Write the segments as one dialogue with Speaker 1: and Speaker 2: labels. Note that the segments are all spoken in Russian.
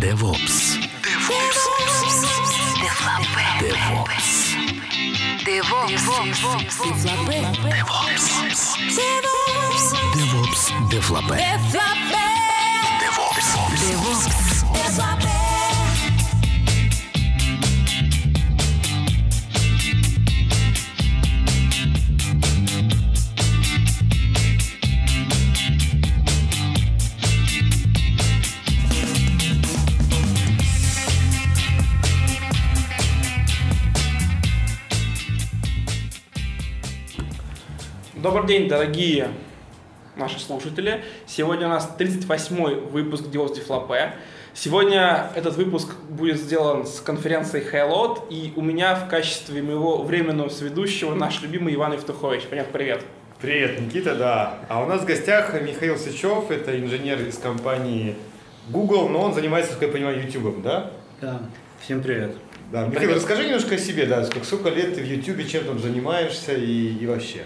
Speaker 1: DevOps. DevOps. DevOps.
Speaker 2: DevOps.
Speaker 1: DevOps. DevOps. DevOps. DevOps.
Speaker 3: Добрый день, дорогие наши слушатели. Сегодня у нас 38-й выпуск DevOps Deflopé. Сегодня этот выпуск будет сделан с конференцией Highload, и у меня в качестве моего временного сведущего наш любимый Иван Евтухович. Понятно, привет.
Speaker 4: Привет, Никита, да. А у нас в гостях Михаил Сычев, это инженер из компании Google, но он занимается, как я понимаю, YouTube, да?
Speaker 5: Да, всем привет.
Speaker 4: Да, Михаил,
Speaker 3: Привет.
Speaker 4: расскажи немножко о себе, да, сколько, сколько лет ты в YouTube, чем там занимаешься и, и вообще.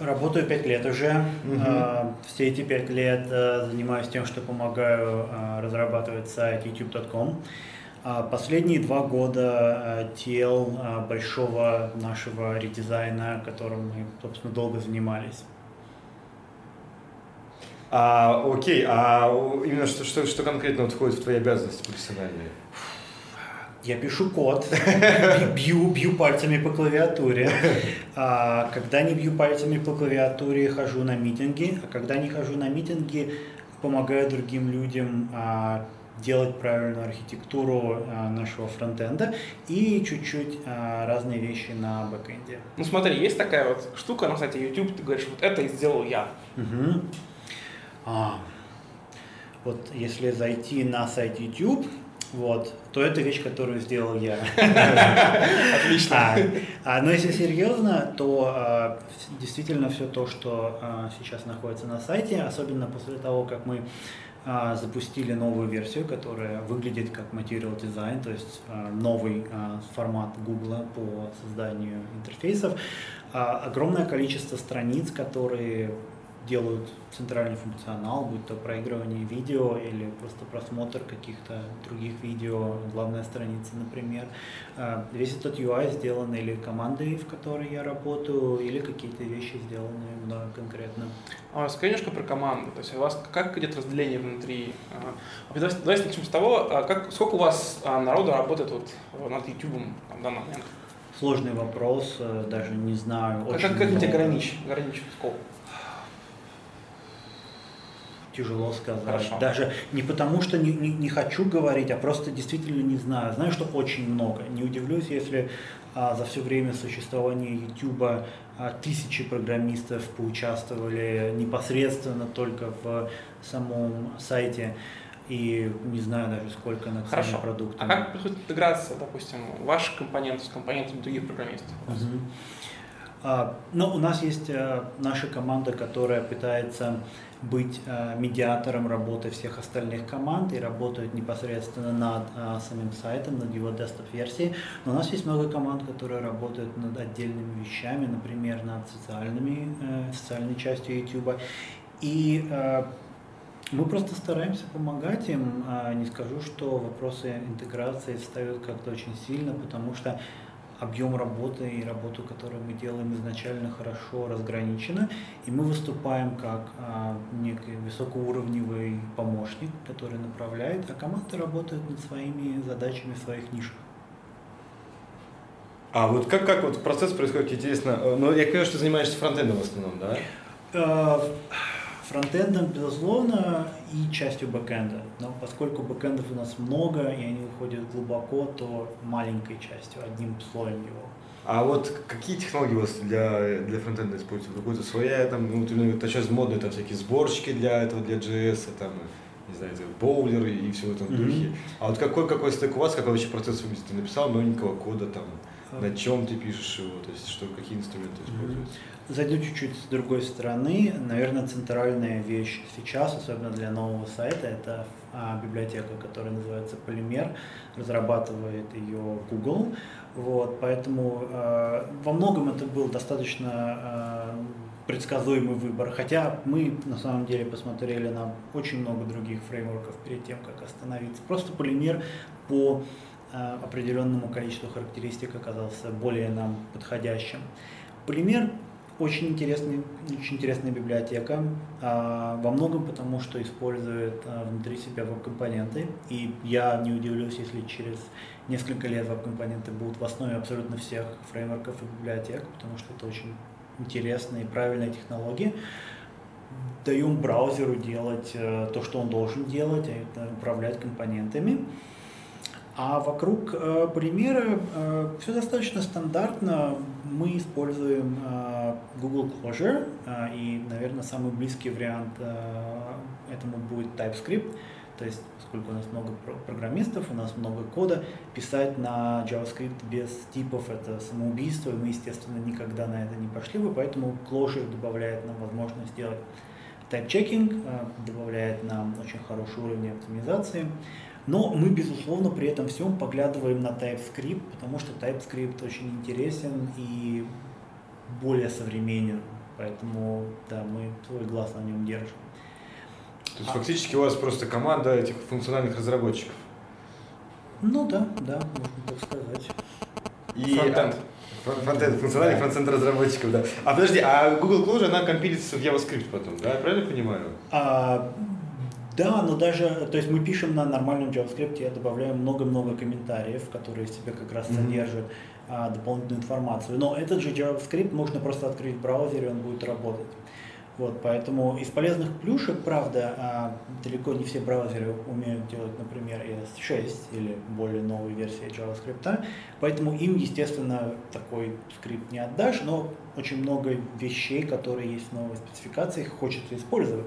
Speaker 5: Работаю пять лет уже. А, Все эти пять лет э, занимаюсь тем, что помогаю а, разрабатывать сайт youtube.com. А Последние два года а, а, большого нашего редизайна, которым мы, собственно, долго занимались.
Speaker 4: А, окей, а именно что, что, что конкретно вот входит в твои обязанности профессиональные?
Speaker 5: Я пишу код, бью, бью пальцами по клавиатуре. А, когда не бью пальцами по клавиатуре, хожу на митинги. А когда не хожу на митинги, помогаю другим людям а, делать правильную архитектуру а, нашего фронтенда и чуть-чуть а, разные вещи на бэкэнде.
Speaker 3: Ну смотри, есть такая вот штука на сайте YouTube, ты говоришь, вот это и сделал я.
Speaker 5: Мгм. А, вот если зайти на сайт YouTube, вот, то это вещь, которую сделал я.
Speaker 3: Отлично.
Speaker 5: А, а, но если серьезно, то а, действительно все то, что а, сейчас находится на сайте, особенно после того, как мы а, запустили новую версию, которая выглядит как Material Design, то есть а, новый формат Google по созданию интерфейсов, огромное количество страниц, которые делают центральный функционал, будь то проигрывание видео или просто просмотр каких-то других видео, главная страница, например. А, Весь этот UI сделан или командой, в которой я работаю, или какие-то вещи сделаны мною конкретно.
Speaker 3: А расскажи немножко про команду. То есть у вас как идет разделение внутри? А, Давай, давай начнем с того, а, как, сколько у вас а, народу работает вот над YouTube в данный момент?
Speaker 5: Сложный вопрос, э, даже не знаю.
Speaker 3: Как, как, как тебе
Speaker 5: много.
Speaker 3: ограничить? Ограничить сколько?
Speaker 5: Тяжело сказать.
Speaker 3: Хорошо.
Speaker 5: Даже не потому, что не, не, не хочу говорить, а просто действительно не знаю. Знаю, что очень много. Не удивлюсь, если а, за все время существования YouTube а, тысячи программистов поучаствовали непосредственно только в самом сайте. И не знаю даже сколько над
Speaker 3: Хорошо.
Speaker 5: самим продуктом.
Speaker 3: А как происходит интеграция, допустим, ваших компонентов с компонентами других программистов?
Speaker 5: Мгм. А, Ну, у нас есть э, наша команда, которая пытается быть э, медиатором работы всех остальных команд и работает непосредственно над э, самим сайтом, над его десктоп-версией. Но у нас есть много команд, которые работают над отдельными вещами, например, над социальными, э, социальной частью YouTube. И мы просто стараемся помогать им. А, Не скажу, что вопросы интеграции встают как-то очень сильно, потому что объем работы и работу, которую мы делаем изначально хорошо разграничена, и мы выступаем как а, некий высокоуровневый помощник, который направляет, а команды работают над своими задачами в своих нишах.
Speaker 4: А вот как, как вот процесс происходит, интересно, э, ну, я понимаю, что ты занимаешься фронтендом в основном, да?
Speaker 5: Фронтендом, безусловно, и частью бэкэнда. Но поскольку бэкэндов у нас много, и они уходят глубоко, то маленькой частью, одним слоем его.
Speaker 4: А вот какие технологии у вас для, для фронтенда используются? Какая-то своя, там, ну, это сейчас модные там всякие сборщики для этого, для JS, там, не знаю, боулеры и все в этом
Speaker 5: Мгм.
Speaker 4: духе. А вот какой, какой стек у вас, какой вообще процесс выглядит? Ты написал новенького кода, там,
Speaker 5: А.
Speaker 4: на чем ты пишешь его, то есть что, какие инструменты используются?
Speaker 5: Зайду чуть-чуть с другой стороны. Наверное, центральная вещь сейчас, особенно для нового сайта, это а, библиотека, которая называется Полимер. Разрабатывает ее Google. Вот, поэтому э, во многом это был достаточно э, предсказуемый выбор. Хотя мы на самом деле посмотрели на очень много других фреймворков перед тем, как остановиться. Просто полимер по определенному количеству характеристик оказался более нам подходящим. Полимер очень интересный, очень интересная библиотека, а, во многом потому, что использует а, внутри себя веб-компоненты. И я не удивлюсь, если через несколько лет веб-компоненты будут в основе абсолютно всех фреймворков и библиотек, потому что это очень интересные и правильные технологии. Даем браузеру делать э, то, что он должен делать, а это управлять компонентами. А вокруг э, примера э, все достаточно стандартно. Мы используем э, Google Closure, э, и, наверное, самый близкий вариант э, этому будет TypeScript. То есть, поскольку у нас много программистов, у нас много кода, писать на JavaScript без типов это самоубийство, и мы, естественно, никогда на это не пошли бы, поэтому Closure добавляет нам возможность сделать type-checking, э, добавляет нам очень хороший уровень оптимизации. Но мы, безусловно, при этом всем поглядываем на TypeScript, потому что TypeScript очень интересен и более современен. Поэтому, да, мы свой глаз на нем держим.
Speaker 4: То есть а... фактически у вас просто команда этих функциональных разработчиков.
Speaker 5: Ну да, да, можно так сказать.
Speaker 3: И фронтенд.
Speaker 4: Фронтенд, функциональный фронтенд разработчиков, да. А подожди, а Google Closure, она компилится в JavaScript потом, да? Я правильно понимаю?
Speaker 5: А, да, но даже, то есть мы пишем на нормальном JavaScript, я добавляю много-много комментариев, которые в себе как раз mm-hmm. содержат а, дополнительную информацию. Но этот же JavaScript можно просто открыть в браузере, он будет работать. Вот, поэтому из полезных плюшек, правда, а, далеко не все браузеры умеют делать, например, ES6 или более новые версии JavaScript, поэтому им, естественно, такой скрипт не отдашь, но очень много вещей, которые есть в новой спецификации, хочется использовать.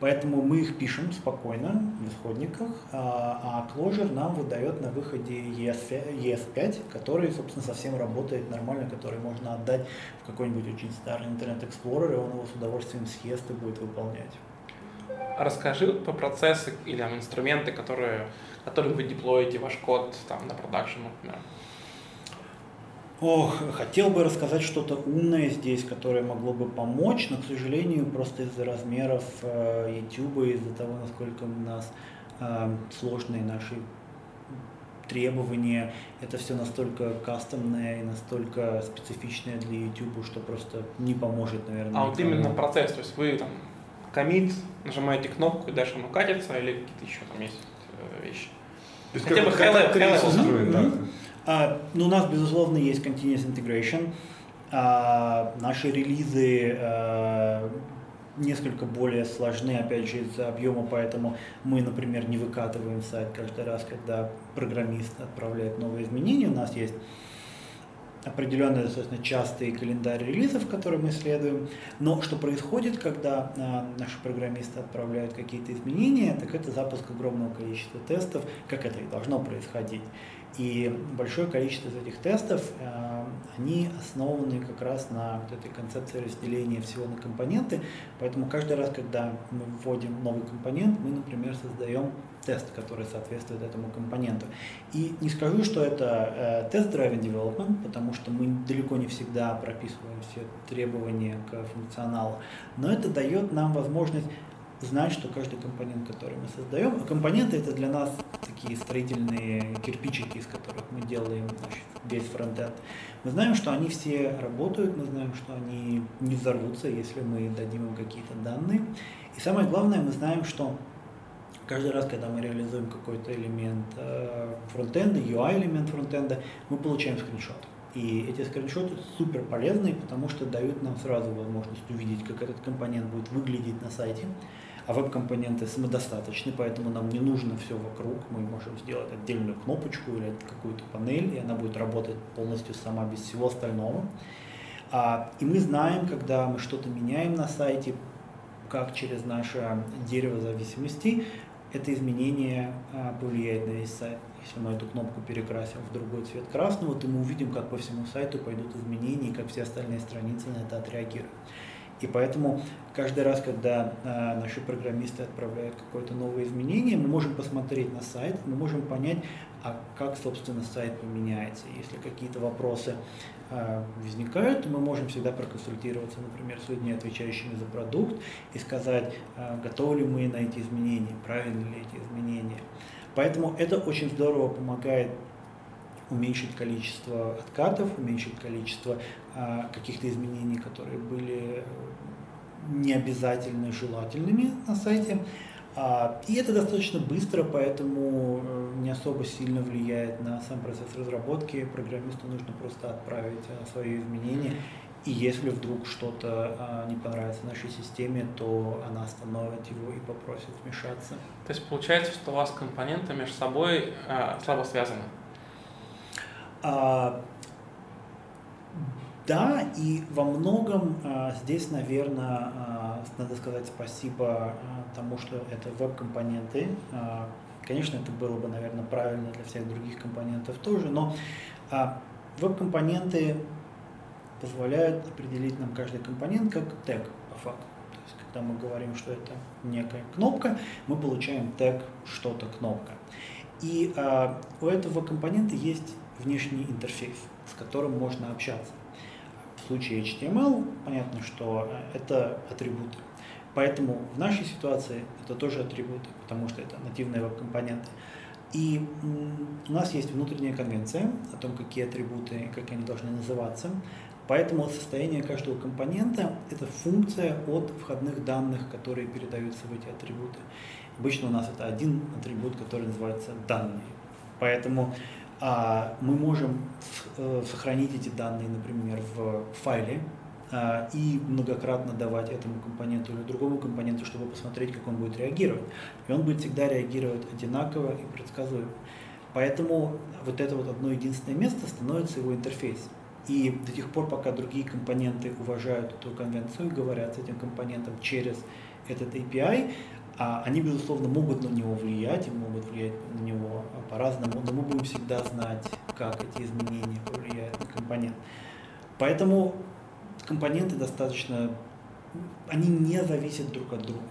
Speaker 5: Поэтому мы их пишем спокойно в исходниках, а, а Clojure нам выдает на выходе ES5, который, собственно, совсем работает нормально, который можно отдать в какой-нибудь очень старый Internet Explorer, и он его с удовольствием съест и будет выполнять.
Speaker 3: Расскажи по процессы или там, инструменты, которые, которые вы деплоите ваш код там, на продакшн, например.
Speaker 5: Ох, хотел бы рассказать что-то умное здесь, которое могло бы помочь, но, к сожалению, просто из-за размеров э, YouTube, из-за того, насколько у нас э, сложные наши требования, это все настолько кастомное и настолько специфичное для YouTube, что просто не поможет, наверное.
Speaker 3: А вот именно процесс, то есть вы там комит, нажимаете кнопку и дальше оно катится, или какие-то еще там есть э, вещи?
Speaker 4: То есть Хотя бы high level. Да.
Speaker 5: А, ну, у нас, безусловно, есть continuous integration. А, наши релизы а, несколько более сложны, опять же, из-за объема, поэтому мы, например, не выкатываем сайт каждый раз, когда программист отправляет новые изменения. У нас есть определенный достаточно частый календарь релизов, который мы следуем. Но что происходит, когда наши программисты отправляют какие-то изменения, так это запуск огромного количества тестов, как это и должно происходить. И большое количество из этих тестов, э, они основаны как раз на вот этой концепции разделения всего на компоненты. Поэтому каждый раз, когда мы вводим новый компонент, мы, например, создаем тест, который соответствует этому компоненту. И не скажу, что это э, тест-driven development, потому что мы далеко не всегда прописываем все требования к функционалу, но это дает нам возможность знать, что каждый компонент, который мы создаем, а компоненты это для нас такие строительные кирпичики, из которых мы делаем весь фронтенд. Мы знаем, что они все работают, мы знаем, что они не взорвутся, если мы дадим им какие-то данные. И самое главное, мы знаем, что каждый раз, когда мы реализуем какой-то элемент э, фронтенда, UI-элемент фронтенда, мы получаем скриншот. И эти скриншоты супер полезные, потому что дают нам сразу возможность увидеть, как этот компонент будет выглядеть на сайте а веб-компоненты самодостаточны, поэтому нам не нужно все вокруг. Мы можем сделать отдельную кнопочку или какую-то панель, и она будет работать полностью сама без всего остального. А, и мы знаем, когда мы что-то меняем на сайте, как через наше дерево зависимостей это изменение а, повлияет на весь сайт. Если мы эту кнопку перекрасим в другой цвет красного, то мы увидим, как по всему сайту пойдут изменения и как все остальные страницы на это отреагируют. И поэтому каждый раз, когда э, наши программисты отправляют какое-то новое изменение, мы можем посмотреть на сайт, мы можем понять, а как, собственно, сайт поменяется. Если какие-то вопросы э, возникают, мы можем всегда проконсультироваться, например, с людьми, отвечающими за продукт, и сказать, э, готовы ли мы на эти изменения, правильны ли эти изменения. Поэтому это очень здорово помогает уменьшить количество откатов, уменьшить количество каких-то изменений, которые были необязательно желательными на сайте. А, и это достаточно быстро, поэтому э, не особо сильно влияет на сам процесс разработки. Программисту нужно просто отправить а, свои изменения. И если вдруг что-то а, не понравится нашей системе, то она остановит его и попросит вмешаться.
Speaker 3: То есть получается, что у вас компоненты между собой а, слабо связаны?
Speaker 5: Да, и во многом а, здесь, наверное, а, надо сказать спасибо а, тому, что это веб-компоненты. Конечно, это было бы, наверное, правильно для всех других компонентов тоже, но а, веб-компоненты позволяют определить нам каждый компонент как тег по факту. То есть, когда мы говорим, что это некая кнопка, мы получаем тег что-то кнопка. И а, у этого компонента есть внешний интерфейс, с которым можно общаться. Случае HTML понятно, что это атрибуты. Поэтому в нашей ситуации это тоже атрибуты, потому что это нативные веб-компоненты. И у нас есть внутренняя конвенция о том, какие атрибуты, как они должны называться. Поэтому состояние каждого компонента – это функция от входных данных, которые передаются в эти атрибуты. Обычно у нас это один атрибут, который называется данные. Поэтому а, мы можем э, сохранить эти данные, например, в файле а, и многократно давать этому компоненту или другому компоненту, чтобы посмотреть, как он будет реагировать. И он будет всегда реагировать одинаково и предсказуемо. Поэтому вот это вот одно единственное место становится его интерфейс. И до тех пор, пока другие компоненты уважают эту конвенцию и говорят с этим компонентом через этот API, а они, безусловно, могут на него влиять могут влиять на него по-разному, но мы будем всегда знать, как эти изменения повлияют на компонент. Поэтому компоненты достаточно, они не зависят друг от друга,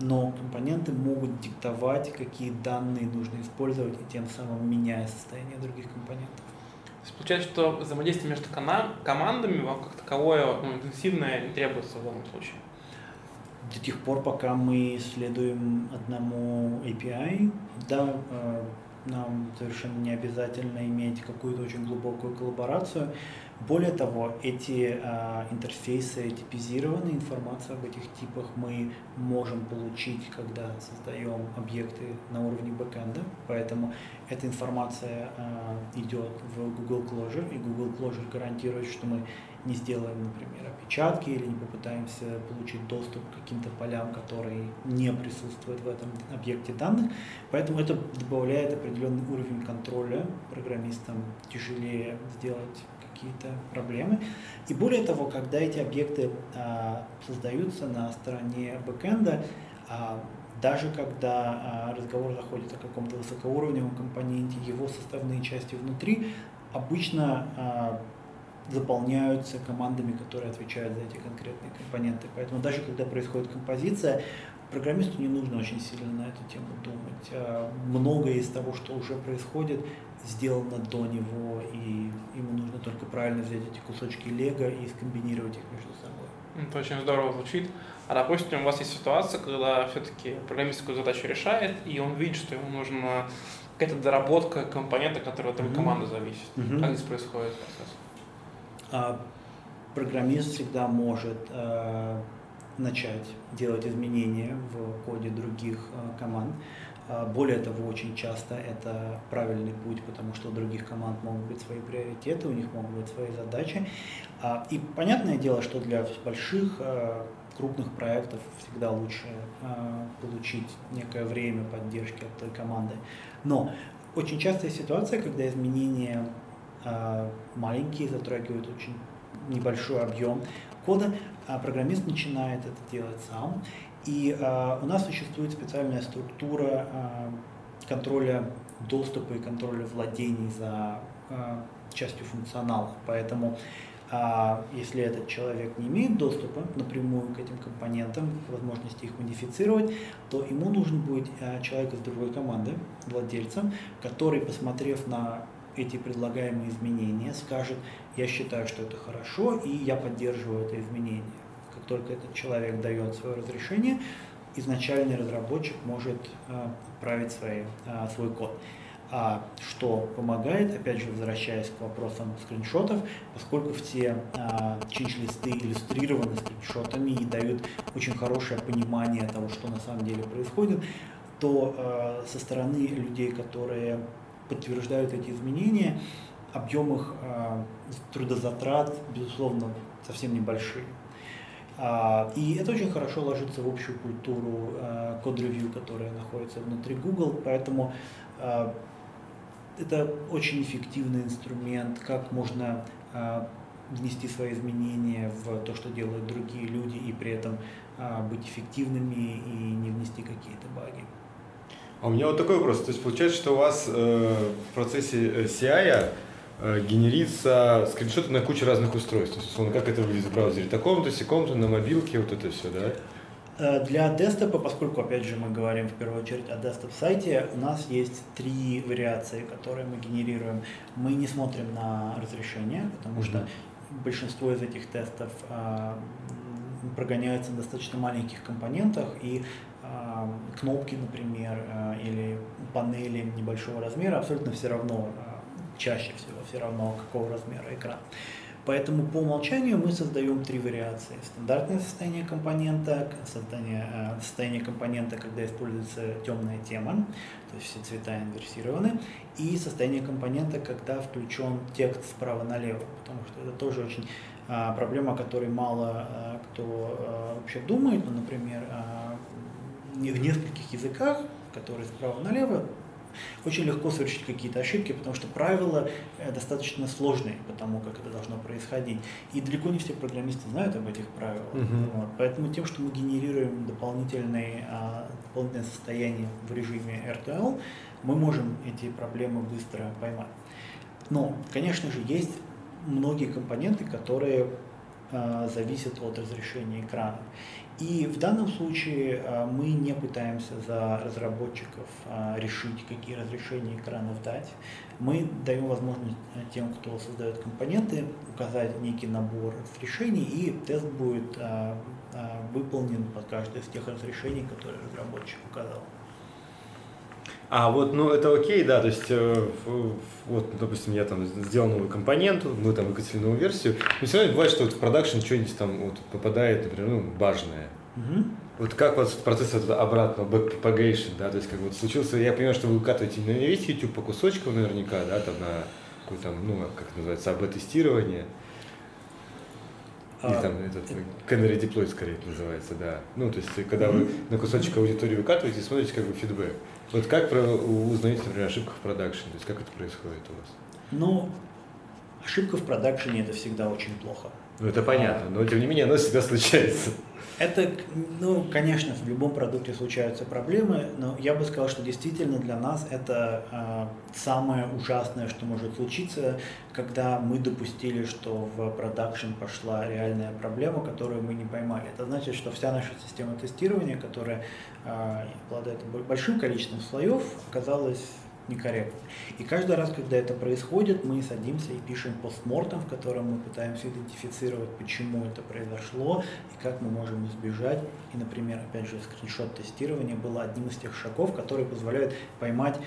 Speaker 5: но компоненты могут диктовать, какие данные нужно использовать, и тем самым меняя состояние других компонентов.
Speaker 3: То есть получается, что взаимодействие между командами вам как таковое ну, интенсивное не требуется в данном случае?
Speaker 5: До тех пор, пока мы следуем одному API, да, э, нам совершенно не обязательно иметь какую-то очень глубокую коллаборацию. Более того, эти а, интерфейсы типизированы, информацию об этих типах мы можем получить, когда создаем объекты на уровне бэкэнда, поэтому эта информация а, идет в Google Closure, и Google Closure гарантирует, что мы не сделаем, например, опечатки или не попытаемся получить доступ к каким-то полям, которые не присутствуют в этом объекте данных. Поэтому это добавляет определенный уровень контроля программистам, тяжелее сделать какие-то проблемы. И более того, когда эти объекты а, создаются на стороне бэкэнда, а, даже когда а, разговор заходит о каком-то высокоуровневом компоненте, его составные части внутри обычно а, заполняются командами, которые отвечают за эти конкретные компоненты. Поэтому даже когда происходит композиция, программисту не нужно очень сильно на эту тему думать. А, многое из того, что уже происходит, сделано до него, и ему нужно только правильно взять эти кусочки лего и скомбинировать их между собой.
Speaker 3: Это очень здорово звучит. А допустим, у вас есть ситуация, когда все-таки программист какую задачу решает, и он видит, что ему нужна какая-то доработка компонента, который от mm-hmm. команды зависит. Mm-hmm. Как здесь происходит процесс?
Speaker 5: А, программист всегда может э, начать делать изменения в коде других э, команд. А, более того, очень часто это правильный путь, потому что у других команд могут быть свои приоритеты, у них могут быть свои задачи. А, и понятное дело, что для больших э, крупных проектов всегда лучше получить некое время поддержки от той команды. Но очень частая ситуация, когда изменения маленькие, затрагивают очень небольшой объем кода, а программист начинает это делать сам. И а, у нас существует специальная структура контроля доступа и контроля владений за частью функционала. Поэтому А если этот человек не имеет доступа напрямую к этим компонентам, к возможности их модифицировать, то ему нужен будет а, человек из другой команды, владельца, который, посмотрев на эти предлагаемые изменения, скажет, я считаю, что это хорошо, и я поддерживаю это изменение. Как только этот человек дает свое разрешение, изначальный разработчик может а, отправить свои, а, свой код а, что помогает, опять же, возвращаясь к вопросам скриншотов, поскольку все а, чинч-листы иллюстрированы скриншотами и дают очень хорошее понимание того, что на самом деле происходит, то а, со стороны людей, которые подтверждают эти изменения, объем их а, трудозатрат, безусловно, совсем небольшие. А, и это очень хорошо ложится в общую культуру а, код-ревью, которая находится внутри Google, поэтому а, это очень эффективный инструмент, как можно а, внести свои изменения в то, что делают другие люди, и при этом а, быть эффективными и не внести какие-то баги.
Speaker 4: А у меня вот такой вопрос. То есть получается, что у вас э, в процессе э, CI э, генерится скриншоты на кучу разных устройств. То есть, условно, как это выглядит в браузере? Таком-то, секом-то, на мобилке, вот это все, да?
Speaker 5: Э, для десктопа, поскольку, опять же, мы говорим в первую очередь о десктоп-сайте, у нас есть три вариации, которые мы генерируем. Мы не смотрим на разрешение, потому что большинство из этих тестов э, прогоняется на достаточно маленьких компонентах, и кнопки, например, э, или панели небольшого размера абсолютно все равно, э, чаще всего все равно, какого размера экран. Поэтому по умолчанию мы создаем три вариации. Стандартное состояние компонента, состояние, э, состояние компонента, когда используется темная тема, то есть все цвета инверсированы, и состояние компонента, когда включен текст справа налево, потому что это тоже очень проблема, о которой мало кто вообще думает, но, например, в нескольких языках, которые справа налево, очень легко совершить какие-то ошибки, потому что правила э, достаточно сложные по тому, как это должно происходить. И далеко не все программисты знают об этих правилах.
Speaker 4: Мгм.
Speaker 5: Вот. Поэтому тем, что мы генерируем дополнительные, а, дополнительное состояние в режиме RTL, мы можем эти проблемы быстро поймать. Но, конечно же, есть многие компоненты, которые а, зависят от разрешения экрана. И в данном случае а, мы не пытаемся за разработчиков а, решить, какие разрешения экранов дать. Мы даем возможность а, тем, кто создает компоненты, указать некий набор разрешений, и тест будет выполнен под каждое из тех разрешений, которые разработчик указал.
Speaker 4: А вот, ну это окей, да, то есть э, вот, допустим, я там сделал новую компоненту, мы там выкатили новую версию, но все равно бывает, что вот в продакшн что-нибудь там вот попадает, например, ну, важное.
Speaker 5: Мгм.
Speaker 4: Вот как вас процесс этого обратного backpropagation, да, то есть как вот случился, я понимаю, что вы выкатываете не на весь YouTube по кусочкам наверняка, да, там на какое там, ну, как это называется, АБ-тестирование, или
Speaker 5: А,
Speaker 4: там этот canary deploy скорее это называется, да. Ну, то есть, когда вы на кусочек аудитории выкатываете и смотрите как бы фидбэк. Вот как про, узнаете, например, ошибку в продакшене, то есть как это происходит у вас?
Speaker 5: Ну, ошибка в продакшене это всегда очень плохо.
Speaker 4: Ну, это понятно, но тем не менее оно всегда случается.
Speaker 5: Это, ну, конечно, в любом продукте случаются проблемы, но я бы сказал, что действительно для нас это а, самое ужасное, что может случиться, когда мы допустили, что в продакшн пошла реальная проблема, которую мы не поймали. Это значит, что вся наша система тестирования, которая а, обладает бо- большим количеством слоев, оказалась некорректно. И каждый раз, когда это происходит, мы садимся и пишем постмортом, в котором мы пытаемся идентифицировать, почему это произошло и как мы можем избежать. И, например, опять же, скриншот тестирования было одним из тех шагов, которые позволяют поймать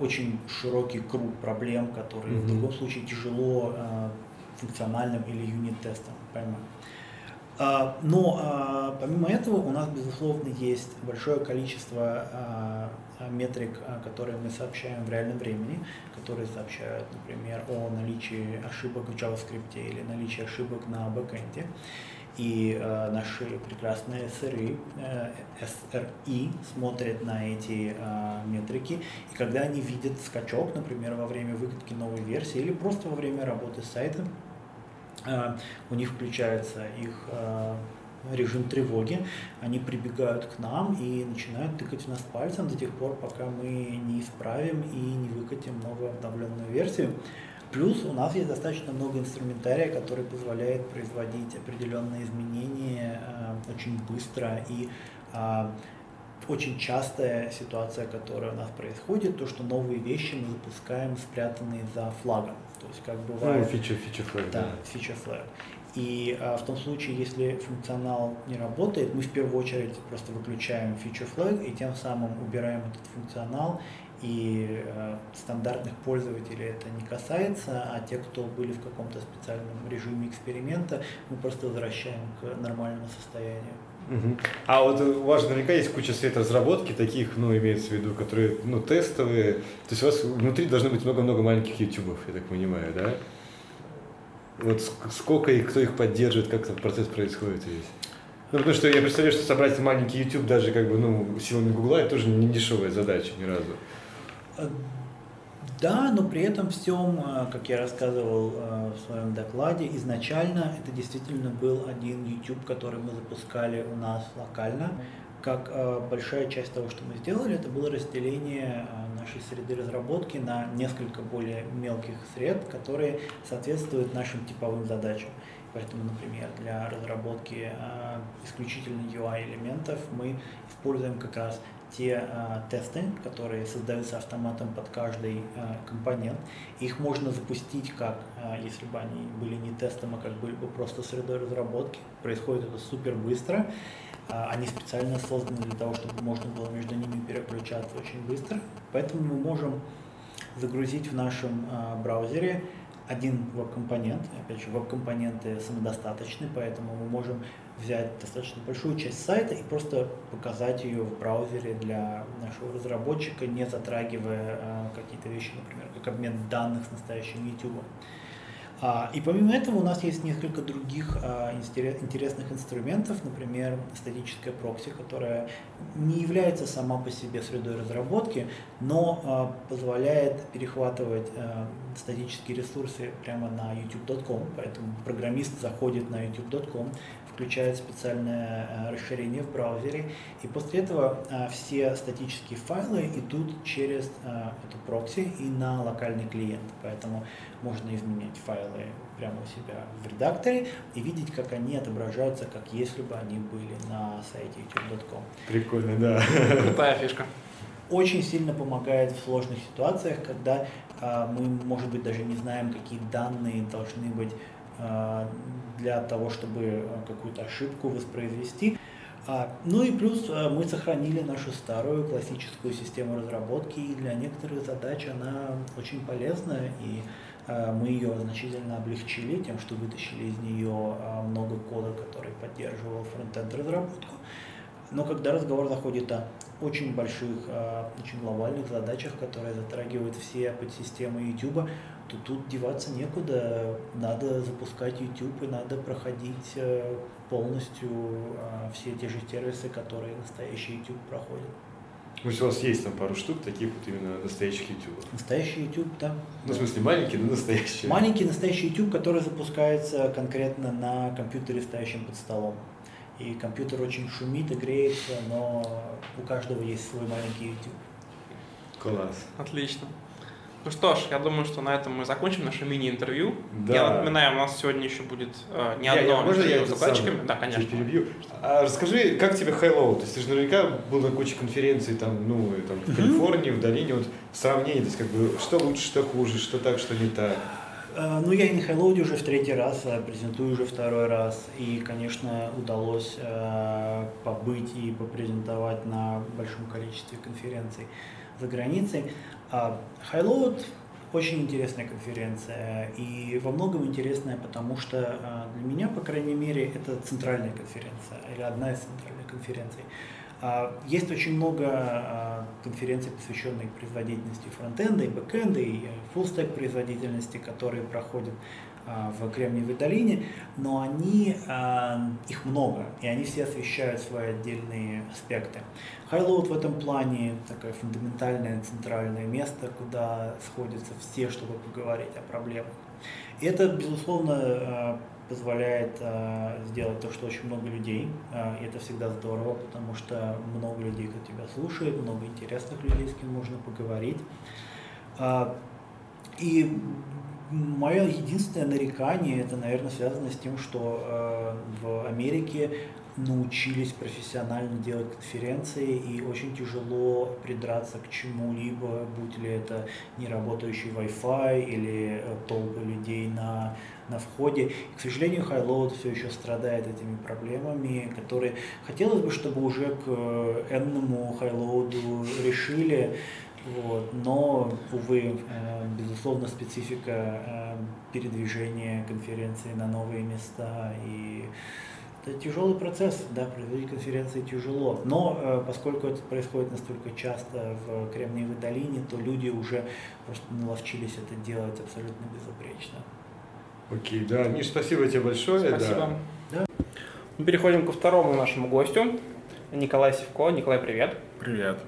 Speaker 5: очень широкий круг проблем, которые в
Speaker 4: Мгм.
Speaker 5: другом случае тяжело э, функциональным или юнит-тестом поймать. А, Но а, помимо этого у нас, безусловно, есть большое количество а, метрик, а, которые мы сообщаем в реальном времени, которые сообщают, например, о наличии ошибок в JavaScript или наличии ошибок на бэкэнде. И а, наши прекрасные SRE, э, SRE смотрят на эти а, метрики, и когда они видят скачок, например, во время выкатки новой версии или просто во время работы с сайтом, а, у них включается их а, режим тревоги, они прибегают к нам и начинают тыкать в нас пальцем до тех пор, пока мы не исправим и не выкатим новую обновленную версию. Плюс у нас есть достаточно много инструментария, который позволяет производить определенные изменения э, очень быстро и э, очень частая ситуация, которая у нас происходит, то, что новые вещи мы запускаем спрятанные за флагом. То есть как бывает...
Speaker 4: Ну, фича, фича флаг,
Speaker 5: да. фича флаг. И а, в том случае, если функционал не работает, мы в первую очередь просто выключаем feature flag и тем самым убираем этот функционал. И а, стандартных пользователей это не касается, а те, кто были в каком-то специальном режиме эксперимента, мы просто возвращаем к нормальному состоянию.
Speaker 4: Угу. А вот у вас наверняка есть куча средств разработки таких, ну, имеется в виду, которые, ну, тестовые. То есть у вас внутри должно быть много-много маленьких ютубов, я так понимаю, да? Вот сколько их, кто их поддерживает, как этот процесс происходит весь? Ну, потому что я представляю, что собрать маленький YouTube даже как бы, ну, силами Гугла, это тоже не дешевая задача ни разу.
Speaker 5: Э, да, но при этом всем, э, как я рассказывал э, в своем докладе, изначально это действительно был один YouTube, который мы запускали у нас локально. Как большая часть того, что мы сделали, это было разделение нашей среды разработки на несколько более мелких сред, которые соответствуют нашим типовым задачам. Поэтому, например, для разработки э, исключительно UI-элементов мы используем как раз те э, тесты, которые создаются автоматом под каждый э, компонент. Их можно запустить как, если бы они были не тестом, а как были бы просто средой разработки. Происходит это супер быстро. А, они специально созданы для того, чтобы можно было между ними переключаться очень быстро. Поэтому мы можем загрузить в нашем а, браузере один веб-компонент. Опять же, веб-компоненты самодостаточны, поэтому мы можем взять достаточно большую часть сайта и просто показать ее в браузере для нашего разработчика, не затрагивая а, какие-то вещи, например, как обмен данных с настоящим YouTube. А, и помимо этого у нас есть несколько других а, интересных инструментов, например, статическая прокси, которая не является сама по себе средой разработки, но а, позволяет перехватывать статические ресурсы прямо на youtube.com, поэтому программист заходит на youtube.com, включает специальное э, расширение в браузере, и после этого э, все статические файлы идут через э, эту прокси и на локальный клиент. Поэтому можно изменять файлы прямо у себя в редакторе и видеть, как они отображаются, как если бы они были на сайте youtube.com.
Speaker 4: Прикольно, да.
Speaker 3: Крутая фишка.
Speaker 5: Очень сильно помогает в сложных ситуациях, когда мы, может быть, даже не знаем, какие данные должны быть а, для того, чтобы э, какую-то ошибку воспроизвести. А, ну и плюс мы сохранили нашу старую классическую систему разработки, и для некоторых задач она очень полезна, и мы ее значительно облегчили тем, что вытащили из нее много кода, который поддерживал фронтенд разработку. Но когда разговор заходит о очень больших, очень глобальных задачах, которые затрагивают все подсистемы YouTube, то тут деваться некуда, надо запускать YouTube и надо проходить э, полностью а, все те же сервисы, которые настоящий YouTube проходит.
Speaker 4: Есть у вас есть там пару штук таких вот именно настоящих YouTube?
Speaker 5: Настоящий YouTube, да.
Speaker 4: Ну, в смысле, маленький, но настоящий.
Speaker 5: Маленький настоящий YouTube, который запускается конкретно на компьютере, стоящем под столом. И компьютер очень шумит и греется, но у каждого есть свой маленький YouTube.
Speaker 4: Класс.
Speaker 3: Отлично. Ну что ж, я думаю, что на этом мы закончим наше мини-интервью.
Speaker 4: Да.
Speaker 3: Я напоминаю, у нас сегодня еще будет э, не
Speaker 4: я,
Speaker 3: одно
Speaker 4: я, можно я
Speaker 3: с закладчиками.
Speaker 4: Сам
Speaker 3: да, конечно.
Speaker 4: перебью. А расскажи, как тебе Hello? То есть ты же наверняка был на куче конференций там, ну, там, в Калифорнии, в долине, вот в сравнении, то есть как бы что лучше, что хуже, что так, что не так.
Speaker 5: Э, ну, я и на Hello уже в третий раз, а презентую уже второй раз. И, конечно, удалось э, побыть и попрезентовать на большом количестве конференций за границей. Highload очень интересная конференция и во многом интересная, потому что а, для меня, по крайней мере, это центральная конференция или одна из центральных конференций. А, есть очень много а, конференций, посвященных производительности фронтенда и бэкенда, и full-stack производительности, которые проходят в Кремниевой долине, но они, а, их много, и они все освещают свои отдельные аспекты. Highload в этом плане такое фундаментальное центральное место, куда сходятся все, чтобы поговорить о проблемах. И это, безусловно, а, позволяет сделать то, что очень много людей, и это всегда здорово, потому что много людей, кто тебя слушает, много интересных людей, с кем можно поговорить. И Мое единственное нарекание, это, наверное, связано с тем, что э, в Америке научились профессионально делать конференции, и очень тяжело придраться к чему-либо, будь ли это неработающий Wi-Fi или э, толпы людей на, на входе. И, к сожалению, Highload все еще страдает этими проблемами, которые хотелось бы, чтобы уже к э, энному Highload решили, вот. Но, увы, э, безусловно, специфика э, передвижения конференции на новые места и это тяжелый процесс, да, проводить конференции тяжело. Но э, поскольку это происходит настолько часто в Кремниевой долине, то люди уже просто наловчились это делать абсолютно безупречно.
Speaker 4: Окей, да. Миш, спасибо тебе большое.
Speaker 3: Спасибо.
Speaker 5: Да.
Speaker 3: Мы переходим ко второму нашему гостю. Николай Севко. Николай, привет.
Speaker 2: Привет.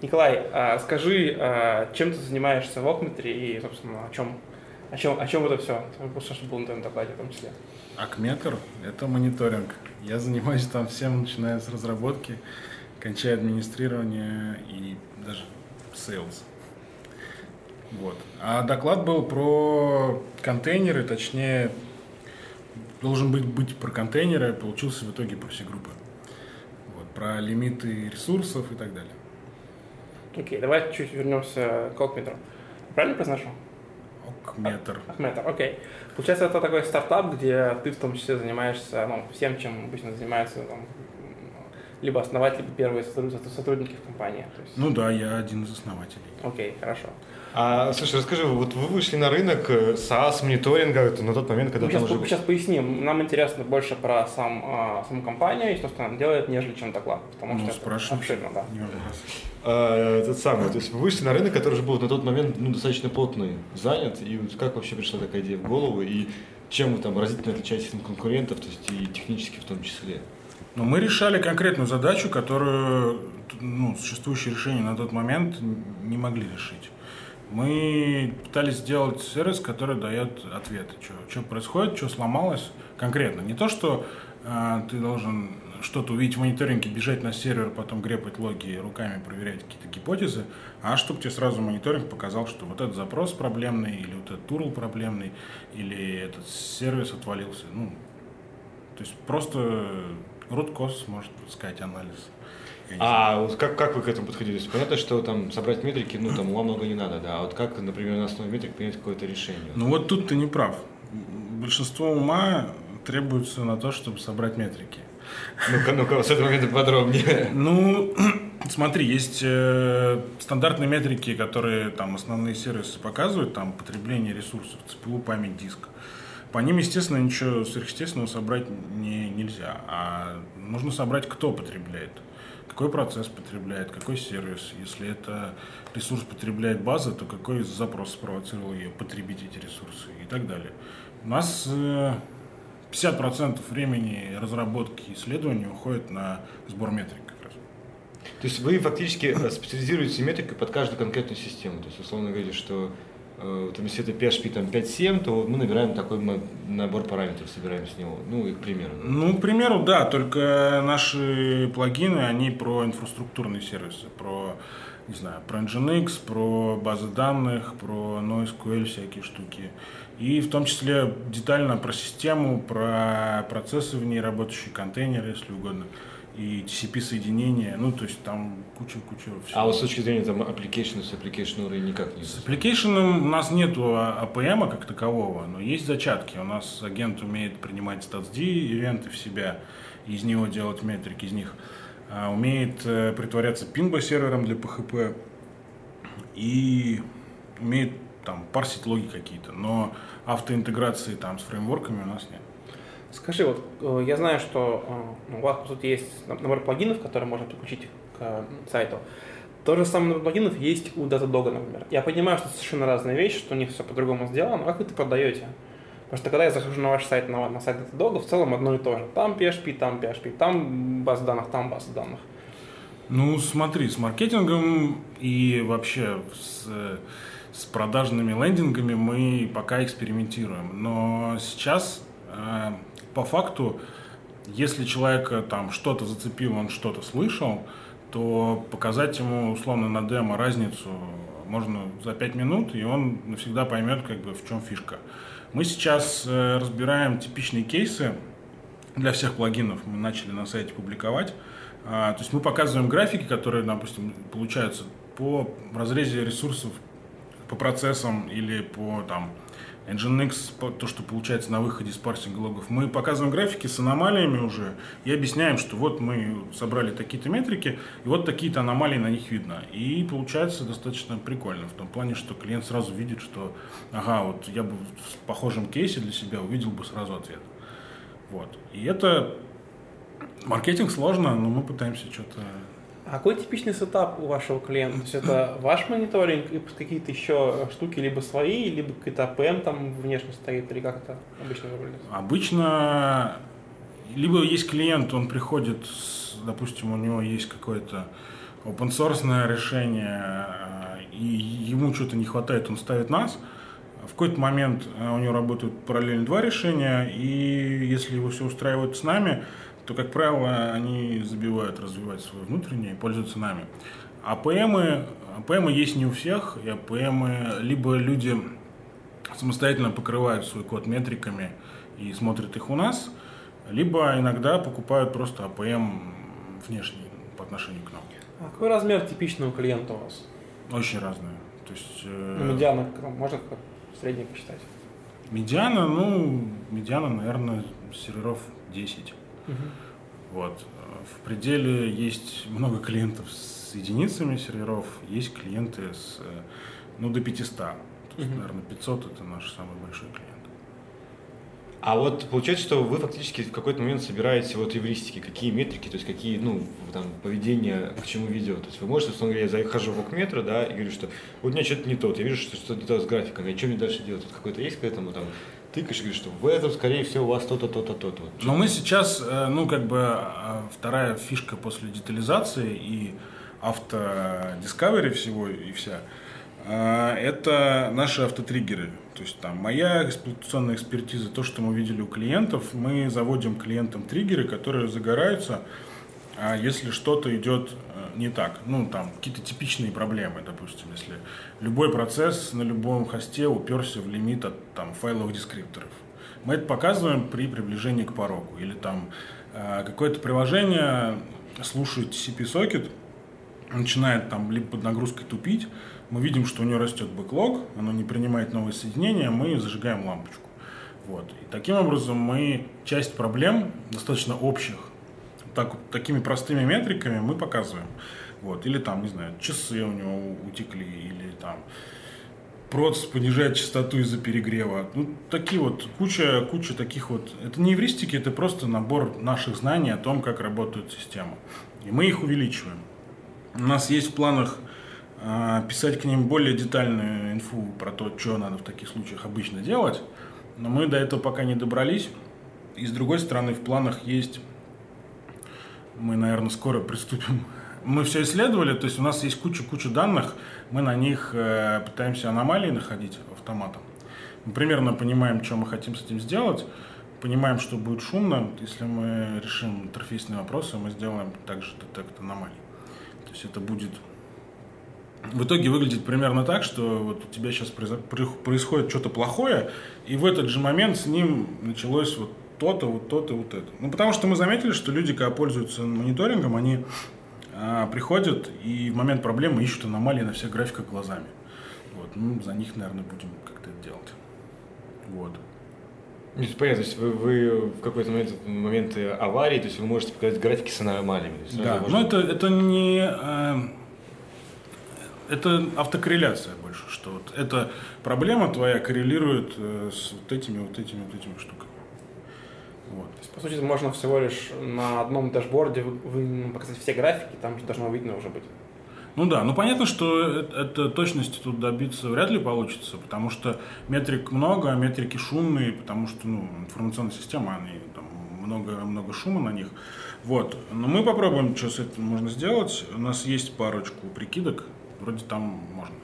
Speaker 3: Николай, а, скажи, а, чем ты занимаешься в Окметре и, собственно, о чем, о чем, о чем это все? Просто чтобы был на докладе в том числе.
Speaker 2: Акметр – это мониторинг. Я занимаюсь там всем, начиная с разработки, кончая администрирование и даже sales. Вот. А доклад был про контейнеры, точнее, должен быть, быть про контейнеры, а получился в итоге про все группы. Вот, про лимиты ресурсов и так далее.
Speaker 3: Окей, давай чуть вернемся к Окметру. Правильно произношу?
Speaker 2: Окметр.
Speaker 3: Окметр, окей. Получается, это такой стартап, где ты в том числе занимаешься ну, всем, чем обычно занимаются там, либо основатель, либо первые сотрудники в компании. Есть...
Speaker 2: Ну да, я один из основателей.
Speaker 3: Окей, хорошо.
Speaker 4: А, слушай, расскажи, вот вы вышли на рынок э, SaaS мониторинга это на тот момент, когда
Speaker 3: Мы
Speaker 4: там
Speaker 3: сейчас,
Speaker 4: уже...
Speaker 3: сейчас поясним. Нам интересно больше про сам, а, саму компанию и то, что она делает, нежели чем доклад. Потому
Speaker 2: Ну,
Speaker 3: что это
Speaker 2: спрашивай.
Speaker 3: обширно, да.
Speaker 4: А, этот самый, то есть вы вышли на рынок, который же был на тот момент ну, достаточно плотный, занят, и вот как вообще пришла такая идея в голову, и чем вы там разительно отличаетесь от конкурентов, то есть и технически в том числе?
Speaker 2: Но мы решали конкретную задачу, которую ну, существующие решения на тот момент не могли решить. Мы пытались сделать сервис, который дает ответы, что, что происходит, что сломалось конкретно. Не то, что э, ты должен что-то увидеть в мониторинге, бежать на сервер, потом грепать логи руками проверять какие-то гипотезы, а чтобы тебе сразу мониторинг показал, что вот этот запрос проблемный, или вот этот URL проблемный, или этот сервис отвалился. Ну, то есть просто root cause может сказать анализ.
Speaker 4: А вот как, как вы к этому подходили? То есть понятно, что там собрать метрики, ну там ума много не надо, да, а вот как, например, на основе метрик принять какое-то решение?
Speaker 2: Ну вот тут ты не прав. Большинство ума требуется на то, чтобы собрать метрики.
Speaker 4: Ну-ка, ну-ка, с этого момента подробнее.
Speaker 2: Ну, смотри, есть э, стандартные метрики, которые там основные сервисы показывают, там потребление ресурсов, ЦПУ, память, диск. По ним, естественно, ничего сверхъестественного собрать не, нельзя. А нужно собрать, кто потребляет, какой процесс потребляет, какой сервис. Если это ресурс потребляет база, то какой запрос спровоцировал ее потребить эти ресурсы и так далее. У нас э, 50% времени разработки и исследований уходит на сбор метрик.
Speaker 4: То есть вы фактически э, специализируете метрикой под каждую конкретную систему. То есть, условно говоря, что э, там, если это PHP там, 5.7, то мы набираем такой ма- набор параметров, собираем с него. Ну, и к примеру.
Speaker 2: Ну, к примеру, да, только наши плагины, они про инфраструктурные сервисы, про, не знаю, про Nginx, про базы данных, про NoSQL всякие штуки. И в том числе детально про систему, про процессы в ней, работающие контейнеры, если угодно, и TCP-соединения, ну, то есть там куча-куча всего.
Speaker 4: А вот с точки зрения там application, с application уровня никак не
Speaker 2: С application у нас нету APM как такового, но есть зачатки. У нас агент умеет принимать StatsD ивенты в себя, из него делать метрики из них. А, умеет э, притворяться пинбо сервером для PHP и умеет там парсить логи какие-то, но автоинтеграции там с фреймворками у нас нет.
Speaker 3: Скажи, вот э, я знаю, что э, у вас, сути, есть набор плагинов, которые можно подключить к сайту. То же самое набор плагинов есть у Datadog, например. Я понимаю, что это совершенно разные вещи, что у них все по-другому сделано, но как вы это продаете? Потому что когда я захожу на ваш сайт, на, на сайт Datadog, в целом одно и то же. Там PHP, там PHP, там база данных, там база данных.
Speaker 2: Ну, смотри, с маркетингом и вообще с, с продажными лендингами мы пока экспериментируем. Но сейчас, э, по факту, если человека там что-то зацепило, он что-то слышал, то показать ему условно на демо разницу Можно за 5 минут, и он навсегда поймет, как бы, в чем фишка. Мы сейчас э, разбираем типичные кейсы для всех плагинов. Мы начали на сайте публиковать. А, то есть мы показываем графики, которые, допустим, получаются по разрезе ресурсов, по процессам или по там, Nginx, то, что получается на выходе из парсинга логов. Мы показываем графики с аномалиями уже и объясняем, что вот мы собрали такие-то метрики, и вот такие-то аномалии на них видно. И получается достаточно прикольно, в том плане, что клиент сразу видит, что ага, вот я бы в похожем кейсе для себя увидел бы сразу ответ. Вот. И это маркетинг сложно, но мы пытаемся что-то
Speaker 3: А какой типичный сетап у вашего клиента? То есть это ваш мониторинг и какие-то еще штуки либо свои, либо какой-то APM там внешне стоит, или как это обычно выглядит?
Speaker 2: Обычно либо есть клиент, он приходит, с, допустим, у него есть какое-то open source решение, э, и ему что-то не хватает, он ставит нас. В какой-то момент э, у него работают параллельно два решения, и если его все устраивает с нами, то, как правило, они забивают, развивать свое внутреннее и пользуются нами. АПМы, АПМы есть не у всех, и АПМы либо люди самостоятельно покрывают свой код метриками и смотрят их у нас, либо иногда покупают просто APM внешний по отношению к нам.
Speaker 3: А какой размер типичного клиента у вас?
Speaker 2: Очень разные. То есть э,
Speaker 3: Ну, медиана, ну, можно как средний посчитать?
Speaker 2: медиана, ну, медиана, наверное, серверов 10. Вот. В пределе есть много клиентов с единицами серверов, есть клиенты с, э, ну, до 500. То есть,
Speaker 3: Мгм.
Speaker 2: наверное, 500 это наш самый большой клиент.
Speaker 4: А вот получается, что вы фактически в какой-то момент собираете вот эвристики, какие метрики, то есть какие, ну, там, поведение к чему ведет. То есть вы можете, условно говоря, я захожу в окметра, да, и говорю, что вот у меня что-то не то, я вижу, что что-то не то с графиками, а что мне дальше делать? Тут какой-то есть к этому там, тыкаешь и говоришь, что в этом, скорее всего, у вас то-то, то-то, то-то.
Speaker 2: Но мы сейчас, э, ну, как бы э, вторая фишка после детализации и автодискавери всего и вся, э, это наши автотриггеры. То есть там моя эксплуатационная экспертиза, то, что мы видели у клиентов, мы заводим клиентам триггеры, которые загораются, а если что-то идет не так, ну там какие-то типичные проблемы, допустим, если любой процесс на любом хосте уперся в лимит от там файловых дескрипторов. Мы это показываем при приближении к порогу. Или там э, какое-то приложение слушает TCP-сокет, начинает там либо под нагрузкой тупить, мы видим, что у нее растет бэклог, оно не принимает новые соединения, мы зажигаем лампочку. Вот. И таким образом мы часть проблем, достаточно общих, так, такими простыми метриками мы показываем. Вот. Или там, не знаю, часы у него утекли, или там проц понижает частоту из-за перегрева. Ну, такие вот, куча, куча таких вот. Это не эвристики, это просто набор наших знаний о том, как работает система. И мы их увеличиваем. У нас есть в планах э, писать к ним более детальную инфу про то, что надо в таких случаях обычно делать. Но мы до этого пока не добрались. И с другой стороны, в планах есть мы, наверное, скоро приступим. Мы все исследовали, то есть у нас есть куча-куча данных, мы на них э, пытаемся аномалии находить автоматом. Мы примерно понимаем, что мы хотим с этим сделать, понимаем, что будет шумно. Если мы решим интерфейсные вопросы, мы сделаем также детект аномалий. То есть это будет в итоге выглядит примерно так, что вот у тебя сейчас происходит что-то плохое, и в этот же момент с ним началось вот то-то, вот то-то, вот это. Ну, потому что мы заметили, что люди, когда пользуются мониторингом, они а, приходят и в момент проблемы ищут аномалии на всех графиках глазами. Вот, ну, за них, наверное, будем как-то это делать. Вот.
Speaker 4: Ну, то понятно, то есть вы, вы в какой-то момент, в моменты аварии, то есть вы можете показать графики с аномалиями. Есть
Speaker 2: Да,
Speaker 4: сразу
Speaker 2: но
Speaker 4: можно-
Speaker 2: это, это не... э, это автокорреляция больше, что вот эта проблема твоя коррелирует э, с вот этими, вот этими, вот этими штуками. Вот.
Speaker 3: То есть, по сути, можно всего лишь на одном дашборде показать все графики, там должно видно уже быть.
Speaker 2: Ну да, ну понятно, что это, это точности тут добиться вряд ли получится, потому что метрик много, а метрики шумные, потому что ну, информационная система, они там много, много шума на них. Вот. Но мы попробуем, что с этим можно сделать. У нас есть парочку прикидок, вроде там можно.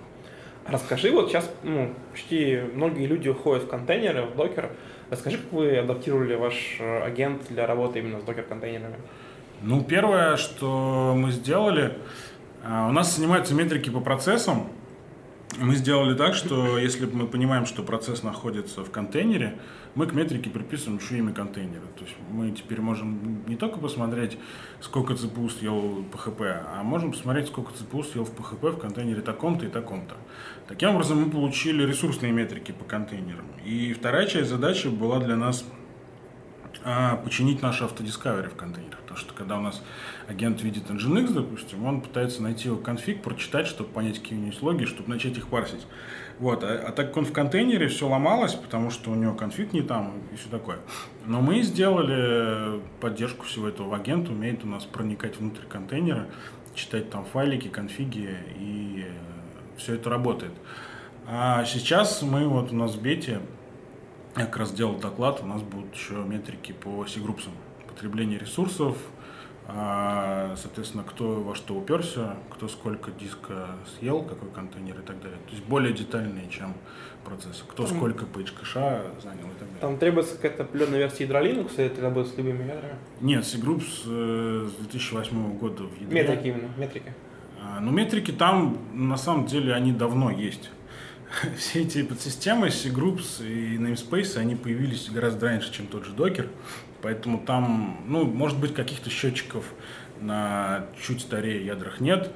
Speaker 3: Расскажи, вот сейчас ну, почти многие люди уходят в контейнеры, в докер. Расскажи, как вы адаптировали ваш э, агент для работы именно с докер-контейнерами?
Speaker 2: Ну, первое, что мы сделали, а, у нас снимаются метрики по процессам, Мы сделали так, что если мы понимаем, что процесс находится в контейнере, мы к метрике приписываем еще имя контейнера. То есть мы теперь можем не только посмотреть, сколько CPU съел PHP, а можем посмотреть, сколько CPU съел в PHP в контейнере таком-то и таком-то. Таким образом, мы получили ресурсные метрики по контейнерам. И вторая часть задачи была для нас а, починить наш автодискавери в контейнерах. Потому что когда у нас агент видит Nginx, допустим, он пытается найти его конфиг, прочитать, чтобы понять, какие у него есть логи, чтобы начать их парсить. Вот. А, а так как он в контейнере, все ломалось, потому что у него конфиг не там и все такое. Но мы сделали поддержку всего этого в агент, умеет у нас проникать внутрь контейнера, читать там файлики, конфиги, и все это работает. А сейчас мы вот у нас в бете я как раз делал доклад, у нас будут еще метрики по сигруппсам. Потребление ресурсов, соответственно, кто во что уперся, кто сколько диска съел, какой контейнер и так далее. То есть более детальные, чем процессы. Кто
Speaker 3: Там-
Speaker 2: сколько page кэша занял и так далее.
Speaker 3: Там требуется какая-то определенная версия ядра Linux, или это работает с любыми ядрами?
Speaker 2: Нет, Cgroups э, с 2008 года в ядре.
Speaker 3: Метрики именно, метрики.
Speaker 2: А, Ну, метрики там, на самом деле, они давно есть. Все эти подсистемы, C-Groups и Namespace, они появились гораздо раньше, чем тот же Docker. Поэтому там, ну, может быть, каких-то счетчиков на чуть старее ядрах нет.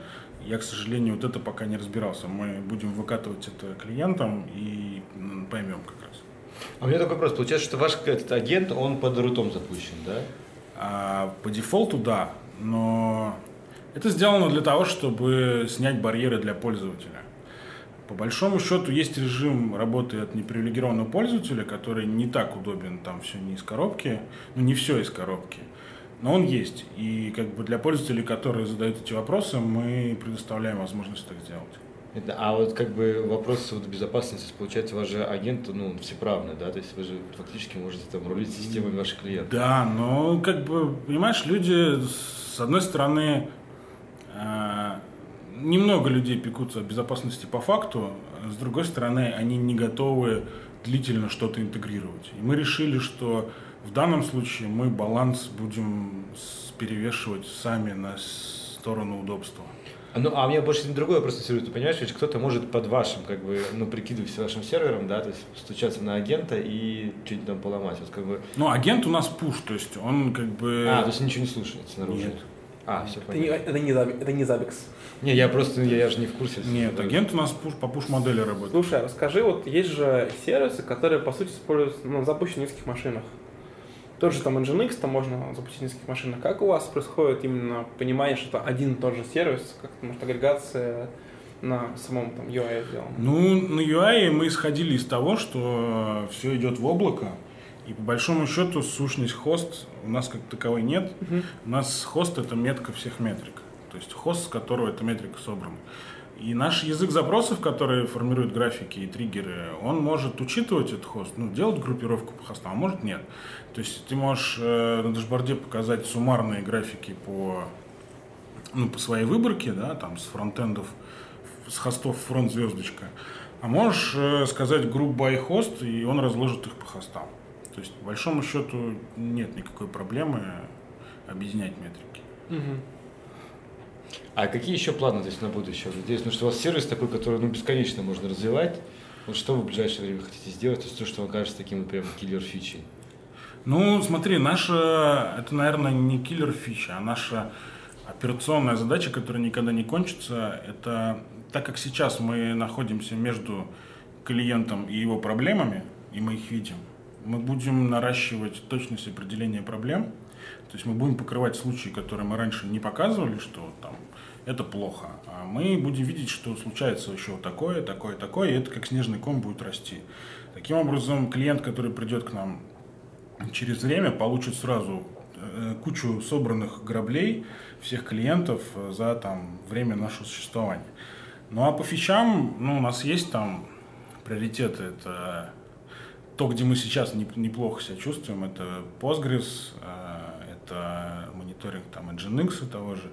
Speaker 2: Я, к сожалению, вот это пока не разбирался. Мы будем выкатывать это клиентам и поймем как раз.
Speaker 4: А у меня такой вопрос. Получается, что ваш этот агент, он под рутом запущен, да?
Speaker 2: А по дефолту да, но это сделано для того, чтобы снять барьеры для пользователя. По большому счету есть режим работы от непривилегированного пользователя, который не так удобен, там все не из коробки, ну не все из коробки, но он есть. И как бы для пользователей, которые задают эти вопросы, мы предоставляем возможность так сделать.
Speaker 4: Это- а вот как бы вопрос вот безопасности, получается, ваш же агент, ну, всеправный, да? То есть вы же фактически можете там рулить системами ваших клиентов.
Speaker 2: Да, но как бы, понимаешь, люди, с одной стороны, э, немного людей пекутся о безопасности по факту, с другой стороны, они не готовы длительно что-то интегрировать. И мы решили, что в данном случае мы баланс будем перевешивать сами на сторону удобства.
Speaker 4: А, Ну, а у меня больше другой вопрос интересует. Ты понимаешь, ведь кто-то может под вашим, как бы, ну, прикидываясь вашим сервером, да, то есть стучаться на агента и что-нибудь там поломать. Вот как бы.
Speaker 2: Ну, агент у нас пуш, то есть он как бы...
Speaker 4: А, то есть ничего не слушает снаружи.
Speaker 2: Нет.
Speaker 4: А, все
Speaker 3: Это не,
Speaker 4: понятно.
Speaker 3: это не, Zabbix- это не Zabbix.
Speaker 4: Не, я просто, я, я же не в курсе.
Speaker 2: Нет, агент у нас пуш, по пуш-модели работает.
Speaker 3: Слушай, а расскажи, вот есть же сервисы, которые, по сути, используются на запущенных низких машинах. Тот же там Nginx, там можно запустить низких машинах. Как у вас происходит именно понимание, что это один и тот же сервис, как может агрегация на самом там UI сделана?
Speaker 2: Ну, на UI мы исходили из того, что все идет в облако, и по большому счету сущность хост у нас как таковой нет. У нас хост это метка всех метрик, то есть хост, с которого эта метрика собрана. И наш язык запросов, который формирует графики и триггеры, он может учитывать этот хост, ну, делать группировку по хостам, а может нет. То есть ты можешь э, на дашборде показать суммарные графики по, ну, по своей выборке, да, там с фронтендов, с хостов фронт звездочка, а можешь э, сказать group by host, и он разложит их по хостам. То есть, по большому счету, нет никакой проблемы объединять метрики.
Speaker 3: Мгм.
Speaker 4: А какие еще планы то есть, на будущее? Здесь, ну, что у вас сервис такой, который ну, бесконечно можно развивать. Вот что вы в ближайшее время хотите сделать, то есть то, что вам кажется таким вот прям киллер фичей?
Speaker 2: Ну, смотри, наша, это, наверное, не киллер фича, а наша операционная задача, которая никогда не кончится, это так как сейчас мы находимся между клиентом и его проблемами, и мы их видим, мы будем наращивать точность определения проблем, то есть мы будем покрывать случаи, которые мы раньше не показывали, что там это плохо, а мы будем видеть, что случается еще такое, такое, такое, и это как снежный ком будет расти. Таким образом, клиент, который придет к нам через время получит сразу э, кучу собранных граблей всех клиентов э, за там, время нашего существования. Ну а по фичам, ну, у нас есть там приоритеты. Это то, где мы сейчас не- неплохо себя чувствуем, это Postgres, э, это мониторинг там Nginx и того же.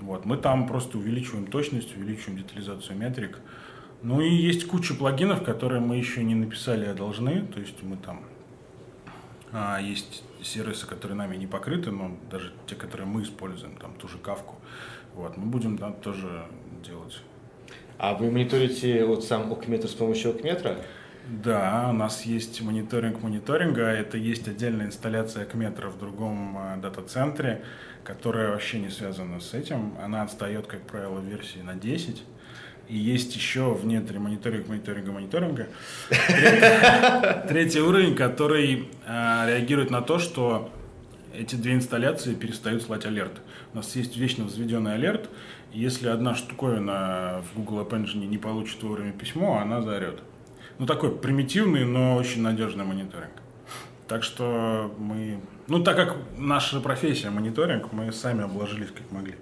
Speaker 2: Вот. Мы там просто увеличиваем точность, увеличиваем детализацию метрик. Ну и есть куча плагинов, которые мы еще не написали, а должны. То есть мы там а, есть сервисы, которые нами не покрыты, но даже те, которые мы используем, там ту же кавку. Вот, мы будем там тоже делать.
Speaker 4: А вы мониторите вот сам окметр с помощью окметра?
Speaker 2: Да, у нас есть мониторинг мониторинга, это есть отдельная инсталляция Акметра в другом э, дата-центре, которая вообще не связана с этим. Она отстает, как правило, версии на 10. И есть еще внутри мониторинг мониторинга мониторинга третий, уровень, который э, реагирует на то, что эти две инсталляции перестают слать алерт. У нас есть вечно взведенный алерт, если одна штуковина в Google App Engine не получит вовремя письмо, она заорет. Ну, такой примитивный, но очень надежный мониторинг. Так что мы... Ну, так как наша профессия мониторинг, мы сами обложились как могли.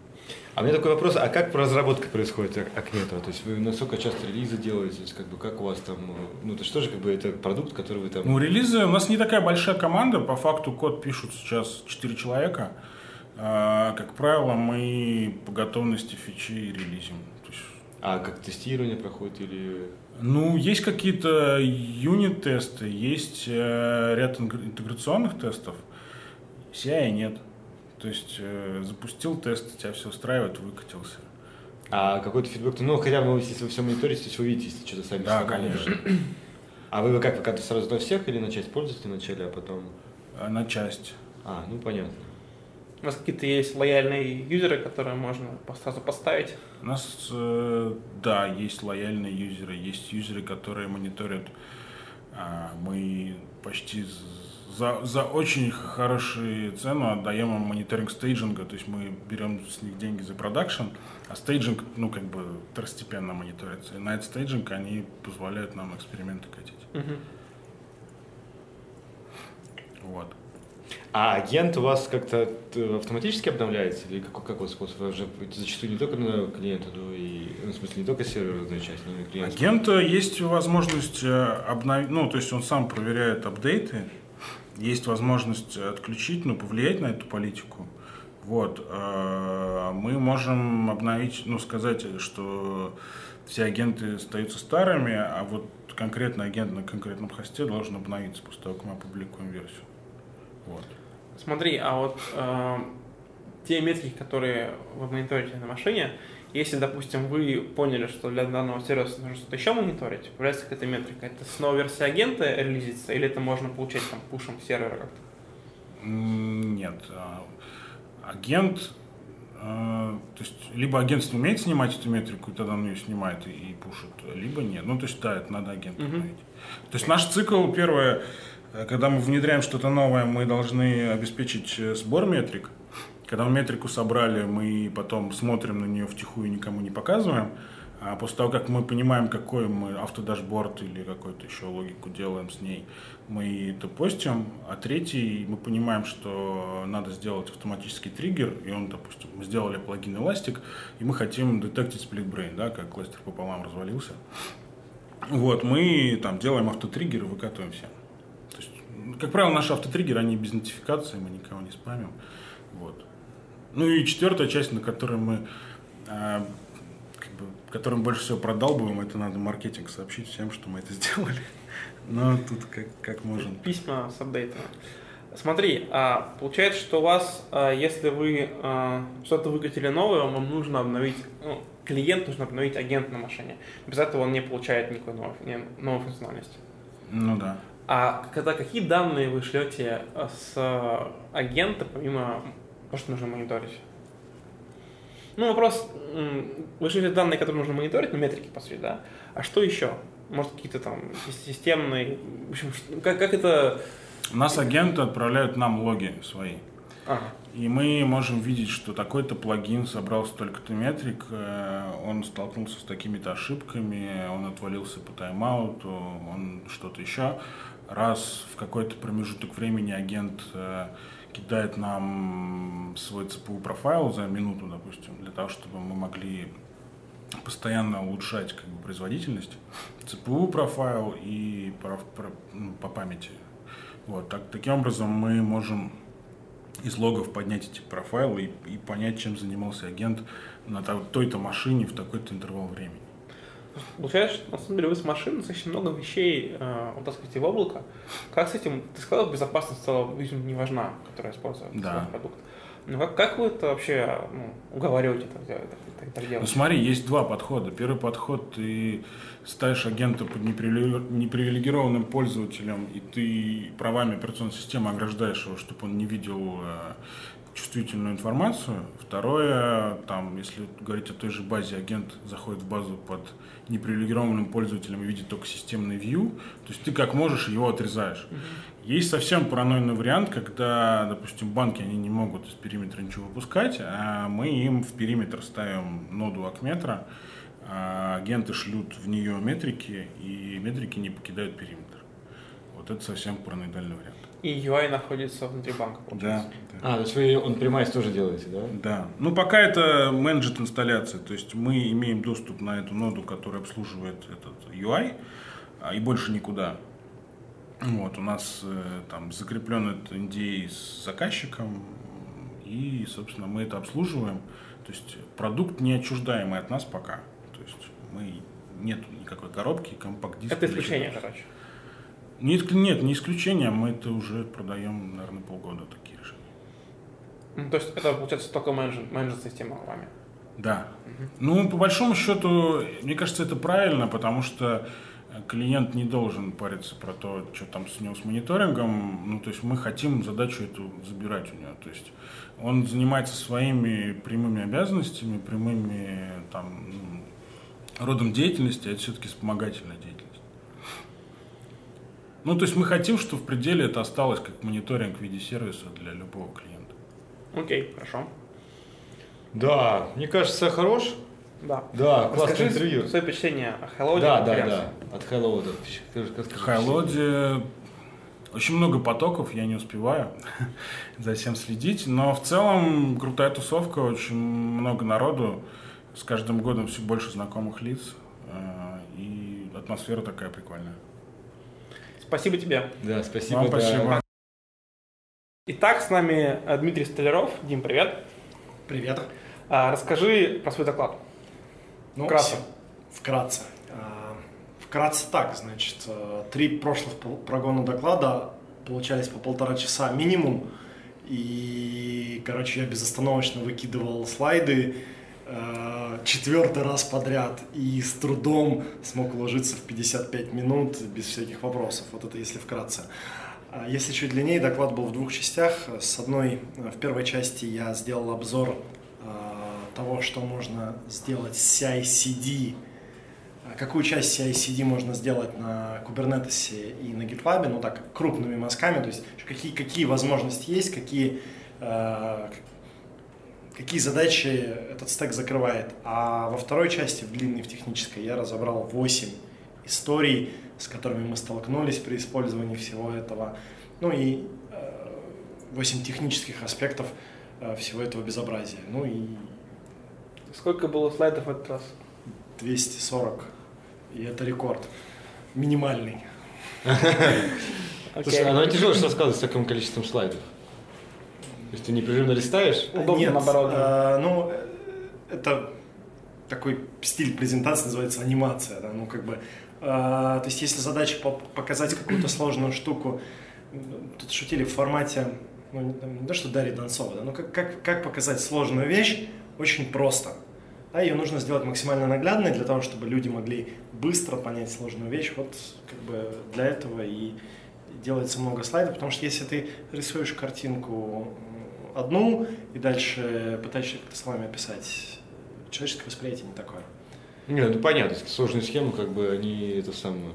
Speaker 4: А у меня такой вопрос, а как разработка происходит ак- Акметра? То есть вы насколько часто релизы делаете? То есть как бы как у вас там, э, ну это что же как бы это продукт, который вы там...
Speaker 2: Ну, релизы, у нас не такая большая команда, по факту код пишут сейчас 4 человека. А, как правило, мы по готовности фичи релизим. То есть,
Speaker 4: А как тестирование проходит или...
Speaker 2: ну, есть какие-то юнит-тесты, есть э, ряд интеграционных тестов, CI нет. То есть э, запустил тест, тебя все устраивает, выкатился.
Speaker 4: А какой-то фидбэк, ну хотя бы если вы все мониторите, то есть вы видите, если что-то сами
Speaker 2: Да, конечно.
Speaker 4: А вы как, вы как-то сразу на всех или на часть пользователей вначале, а потом...
Speaker 2: А На часть.
Speaker 4: А, ну понятно.
Speaker 3: У вас какие-то есть лояльные юзеры, которые можно сразу поставить?
Speaker 2: У нас, э, да, есть лояльные юзеры, есть юзеры, которые мониторят. А, Мы почти за, за очень хорошую цену отдаем им мониторинг стейджинга, то есть мы берем с них деньги за продакшн, а стейджинг, ну, как бы второстепенно мониторится. И на этот стейджинг они позволяют нам эксперименты катить.
Speaker 3: Мгм.
Speaker 2: Вот.
Speaker 4: А агент у вас как-то э, автоматически обновляется? Или как, как у вас способ? Вы уже зачастую не только на клиента, но и, ну, в смысле, не только серверную часть, но и клиент.
Speaker 2: Агента есть возможность обновить, ну, то есть он сам проверяет апдейты, есть возможность отключить, ну, повлиять на эту политику. Вот. э, Мы можем обновить, ну, сказать, что все агенты остаются старыми, а вот конкретный агент на конкретном хосте должен обновиться после того, как мы опубликуем версию. Вот.
Speaker 3: Смотри, а вот э, те метрики, которые вы мониторите на машине, если, допустим, вы поняли, что для данного сервиса нужно что-то еще мониторить, появляется какая-то метрика, это снова версия агента релизится, или это можно получать там пушем сервера как-то?
Speaker 2: Нет. а, Агент, э, то есть либо агентство умеет снимать эту метрику, и тогда он ее снимает и, и пушит, либо нет. Ну, то есть, да, это надо агенту
Speaker 3: Мгм.
Speaker 2: обновить. То есть наш цикл, первое, когда мы внедряем что-то новое, мы должны обеспечить э, сбор метрик. Когда мы метрику собрали, мы потом смотрим на нее втихую, никому не показываем. А после того, как мы понимаем, какой мы автодашборд или какую-то еще логику делаем с ней, мы это постим. А третий, мы понимаем, что надо сделать автоматический триггер, и он, допустим, мы сделали плагин Elastic, и мы хотим детектить split-brain, да, как кластер пополам развалился. Вот, мы там делаем автотриггер и выкатываем всем. Как правило, наши автотриггеры, они без нотификации, мы никого не спамим. Вот. Ну и четвертая часть, на которой мы а, как бы, которым больше всего продалбываем, это надо маркетинг сообщить всем, что мы это сделали. Но тут как, как можем.
Speaker 3: Письма с апдейтами. Смотри, а, получается, что у вас, а, если вы что-то выкатили новое, вам нужно обновить, ну, клиент нужно обновить агент на машине. Без этого он не получает никакой новой, не- новой функциональности.
Speaker 2: Ну да.
Speaker 3: А когда какие данные вы шлете а, с а, агента, помимо того, что нужно мониторить? Ну, вопрос, вы шлете данные, которые нужно мониторить, ну, метрики, по сути, да? А что еще? Может, какие-то там системные... В общем, как, как это...
Speaker 2: У нас агенты отправляют нам логи свои.
Speaker 3: Ага.
Speaker 2: И мы можем видеть, что такой-то плагин собрал столько-то метрик, э, он столкнулся с такими-то ошибками, он отвалился по тайм-ауту, он что-то еще. Раз в какой-то промежуток времени агент э, кидает нам свой ЦПУ профайл за минуту, допустим, для того, чтобы мы могли постоянно улучшать как бы, производительность. ЦПУ профайл и про- про- ну, по памяти. Вот, так, таким образом мы можем из логов поднять эти профайлы и, и понять, чем занимался агент на то- той-то машине в такой-то интервал времени.
Speaker 3: Получается, что на самом деле вы с машины достаточно много вещей э, вытаскиваете в облако. Как с этим? Ты сказал, безопасность в целом видимо, не важна, которая используется
Speaker 2: Да.
Speaker 3: продукт. Ну как, как вы это вообще ну, уговариваете так, так- так
Speaker 2: Ну
Speaker 3: делать?
Speaker 2: смотри, есть два подхода. Первый подход, ты ставишь агента под непривиле- непривилегированным пользователем, и ты правами операционной системы ограждаешь его, чтобы он не видел э, чувствительную информацию. Второе, там, если говорить о той же базе, агент заходит в базу под непривилегированным пользователем и видит только системный view, то есть ты как можешь его отрезаешь. Есть совсем паранойный вариант, когда, допустим, банки они не могут из периметра ничего выпускать, а мы им в периметр ставим ноду Акметра, а агенты шлют в нее метрики, и метрики не покидают периметр. Вот это совсем параноидальный вариант.
Speaker 3: И UI находится внутри банка,
Speaker 2: Да,
Speaker 3: получается.
Speaker 4: А, то есть вы он прямайс тоже делаете, да?
Speaker 2: да. Ну, пока это менеджет инсталляция, то есть мы имеем доступ на эту ноду, которая обслуживает этот UI, а, и больше никуда. Вот, у нас э, там закреплен этот NDA с заказчиком, и, собственно, мы это обслуживаем. То есть продукт не отчуждаемый от нас пока. То есть мы нет никакой коробки, компакт-диска.
Speaker 3: Это исключение, короче.
Speaker 2: Не нет, не исключение, мы это уже продаем, наверное, полгода такие решения.
Speaker 3: Ну, то есть это, получается, только менеджер, менеджер-система вами.
Speaker 2: Да. Ну, по большому счету, мне кажется, это правильно, потому что э, клиент не должен париться про то, что там с него с мониторингом. Ну, то есть мы хотим задачу эту забирать у него. То есть он занимается своими прямыми обязанностями, прямыми там ну, родом деятельности, а это все-таки вспомогательная деятельность. Ну, то есть мы хотим, чтобы в пределе это осталось как мониторинг в виде сервиса для любого клиента.
Speaker 3: Окей, хорошо.
Speaker 4: Да, мне кажется, хорош.
Speaker 3: Да.
Speaker 4: Да, классное
Speaker 3: Расскажи
Speaker 4: интервью.
Speaker 3: свои впечатления о Hello
Speaker 4: Да, да, да. От Hello,
Speaker 2: Хайлоде очень много потоков, я не успеваю за всем следить, но в целом крутая тусовка, очень много народу, с каждым годом все больше знакомых лиц, э, и атмосфера такая прикольная.
Speaker 3: Спасибо тебе.
Speaker 4: Да, спасибо.
Speaker 2: Вам
Speaker 4: да.
Speaker 2: спасибо.
Speaker 3: Итак, с нами э, Дмитрий Столяров. Дим, привет.
Speaker 6: Привет.
Speaker 3: А, расскажи про свой доклад.
Speaker 6: Ну,
Speaker 3: Вкратце.
Speaker 6: Вкратце. А, Вкратце так, значит, э, три прошлых прогона доклада получались по полтора часа минимум. И, короче, я безостановочно выкидывал слайды четвертый раз подряд и с трудом смог уложиться в 55 минут без всяких вопросов. Вот это если вкратце. А Если чуть длиннее, доклад был в двух частях. С одной, э, в первой части я сделал обзор э, того, что можно сделать с CI-CD, какую часть CI-CD можно сделать на Kubernetes и на GitLab, ну так, крупными мазками, то есть какие, какие возможности есть, какие, э, какие задачи этот стек закрывает. А во второй части, в длинной, в технической, я разобрал 8 историй, с которыми мы столкнулись при использовании всего этого. Ну и э, 8 технических аспектов э, всего этого безобразия. Ну и
Speaker 3: Сколько было слайдов в этот раз?
Speaker 6: 240. И это рекорд. Минимальный.
Speaker 4: Слушай, а ну тяжело что рассказывать с таким количеством слайдов. То есть ты непрерывно листаешь?
Speaker 3: Удобно,
Speaker 6: Нет,
Speaker 3: наоборот.
Speaker 6: э, ну, э, это такой стиль презентации называется анимация. Да? Ну, как бы, э, то есть, если задача по- показать какую-то сложную штуку, тут шутили в формате, ну, не, то, что Дарья Донцова, да, ну, как, как, как показать сложную вещь очень просто. Да, ее нужно сделать максимально наглядной для того, чтобы люди могли быстро понять сложную вещь. Вот как бы для этого и делается много слайдов, потому что если ты рисуешь картинку одну и дальше пытаешься как-то словами описать, человеческое восприятие не такое.
Speaker 4: Не, ну понятно, сложные схемы, как бы они это самое.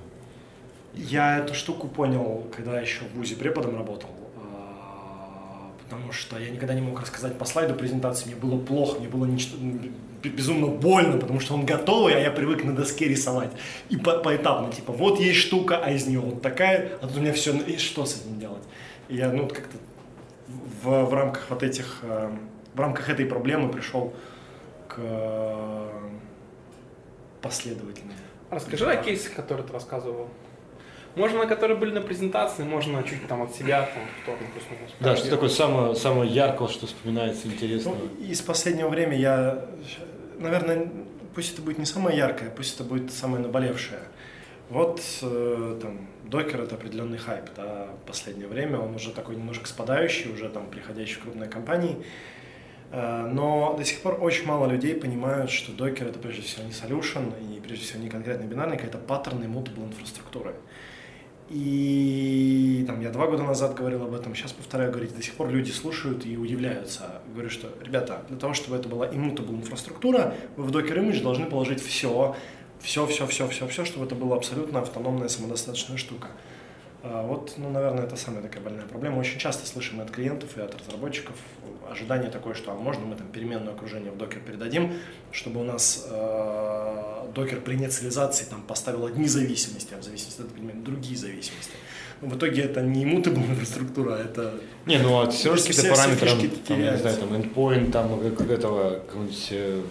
Speaker 6: Я эту штуку понял, когда еще в ВУЗе преподом работал, а, потому что я никогда не мог рассказать по слайду презентации, мне было плохо, мне было ничто- безумно больно, потому что он готовый, а я привык на доске рисовать. И по- поэтапно, типа, вот есть штука, а из нее вот такая, а тут у меня все, и что с этим делать? И я, ну, как-то в, в рамках вот этих, э, в рамках этой проблемы пришел к э, последовательной.
Speaker 3: Расскажи о кейсах, которые ты рассказывал. Можно, которые были на презентации, можно чуть там от себя, там, в сторону плюс-минус.
Speaker 4: Да, что такое самое, самое яркое, что вспоминается интересного?
Speaker 6: Ну, из последнего времени я, наверное, пусть это будет не самое яркое, пусть это будет самое наболевшее. Вот э, там докер это определенный хайп, да, в последнее время он уже такой немножко спадающий, уже там приходящий в крупные компании. Э, Но до сих пор очень мало людей понимают, что докер это прежде всего не solution и прежде всего не конкретный бинарник, а это паттерны mutable инфраструктуры. И там я два года назад говорил об этом, сейчас повторяю говорить, до сих пор люди слушают и удивляются. Говорю, что, ребята, для того, чтобы это была immutable инфраструктура, вы в Docker Image должны положить все, все, все, все, все, все, чтобы это была абсолютно автономная самодостаточная штука. А Вот, ну, наверное, это самая такая больная проблема. Очень часто слышим и от клиентов, и от разработчиков ожидание такое, что а можно мы там переменное окружение в докер передадим, чтобы у нас э, докер при инициализации там поставил одни зависимости, а в зависимости от перемен другие зависимости. Но в итоге это не mutable инфраструктура, это
Speaker 4: Не, ну а все
Speaker 6: Все-
Speaker 4: какие-то параметры, там, не знаю, там, endpoint, там, как этого, какого-нибудь, э,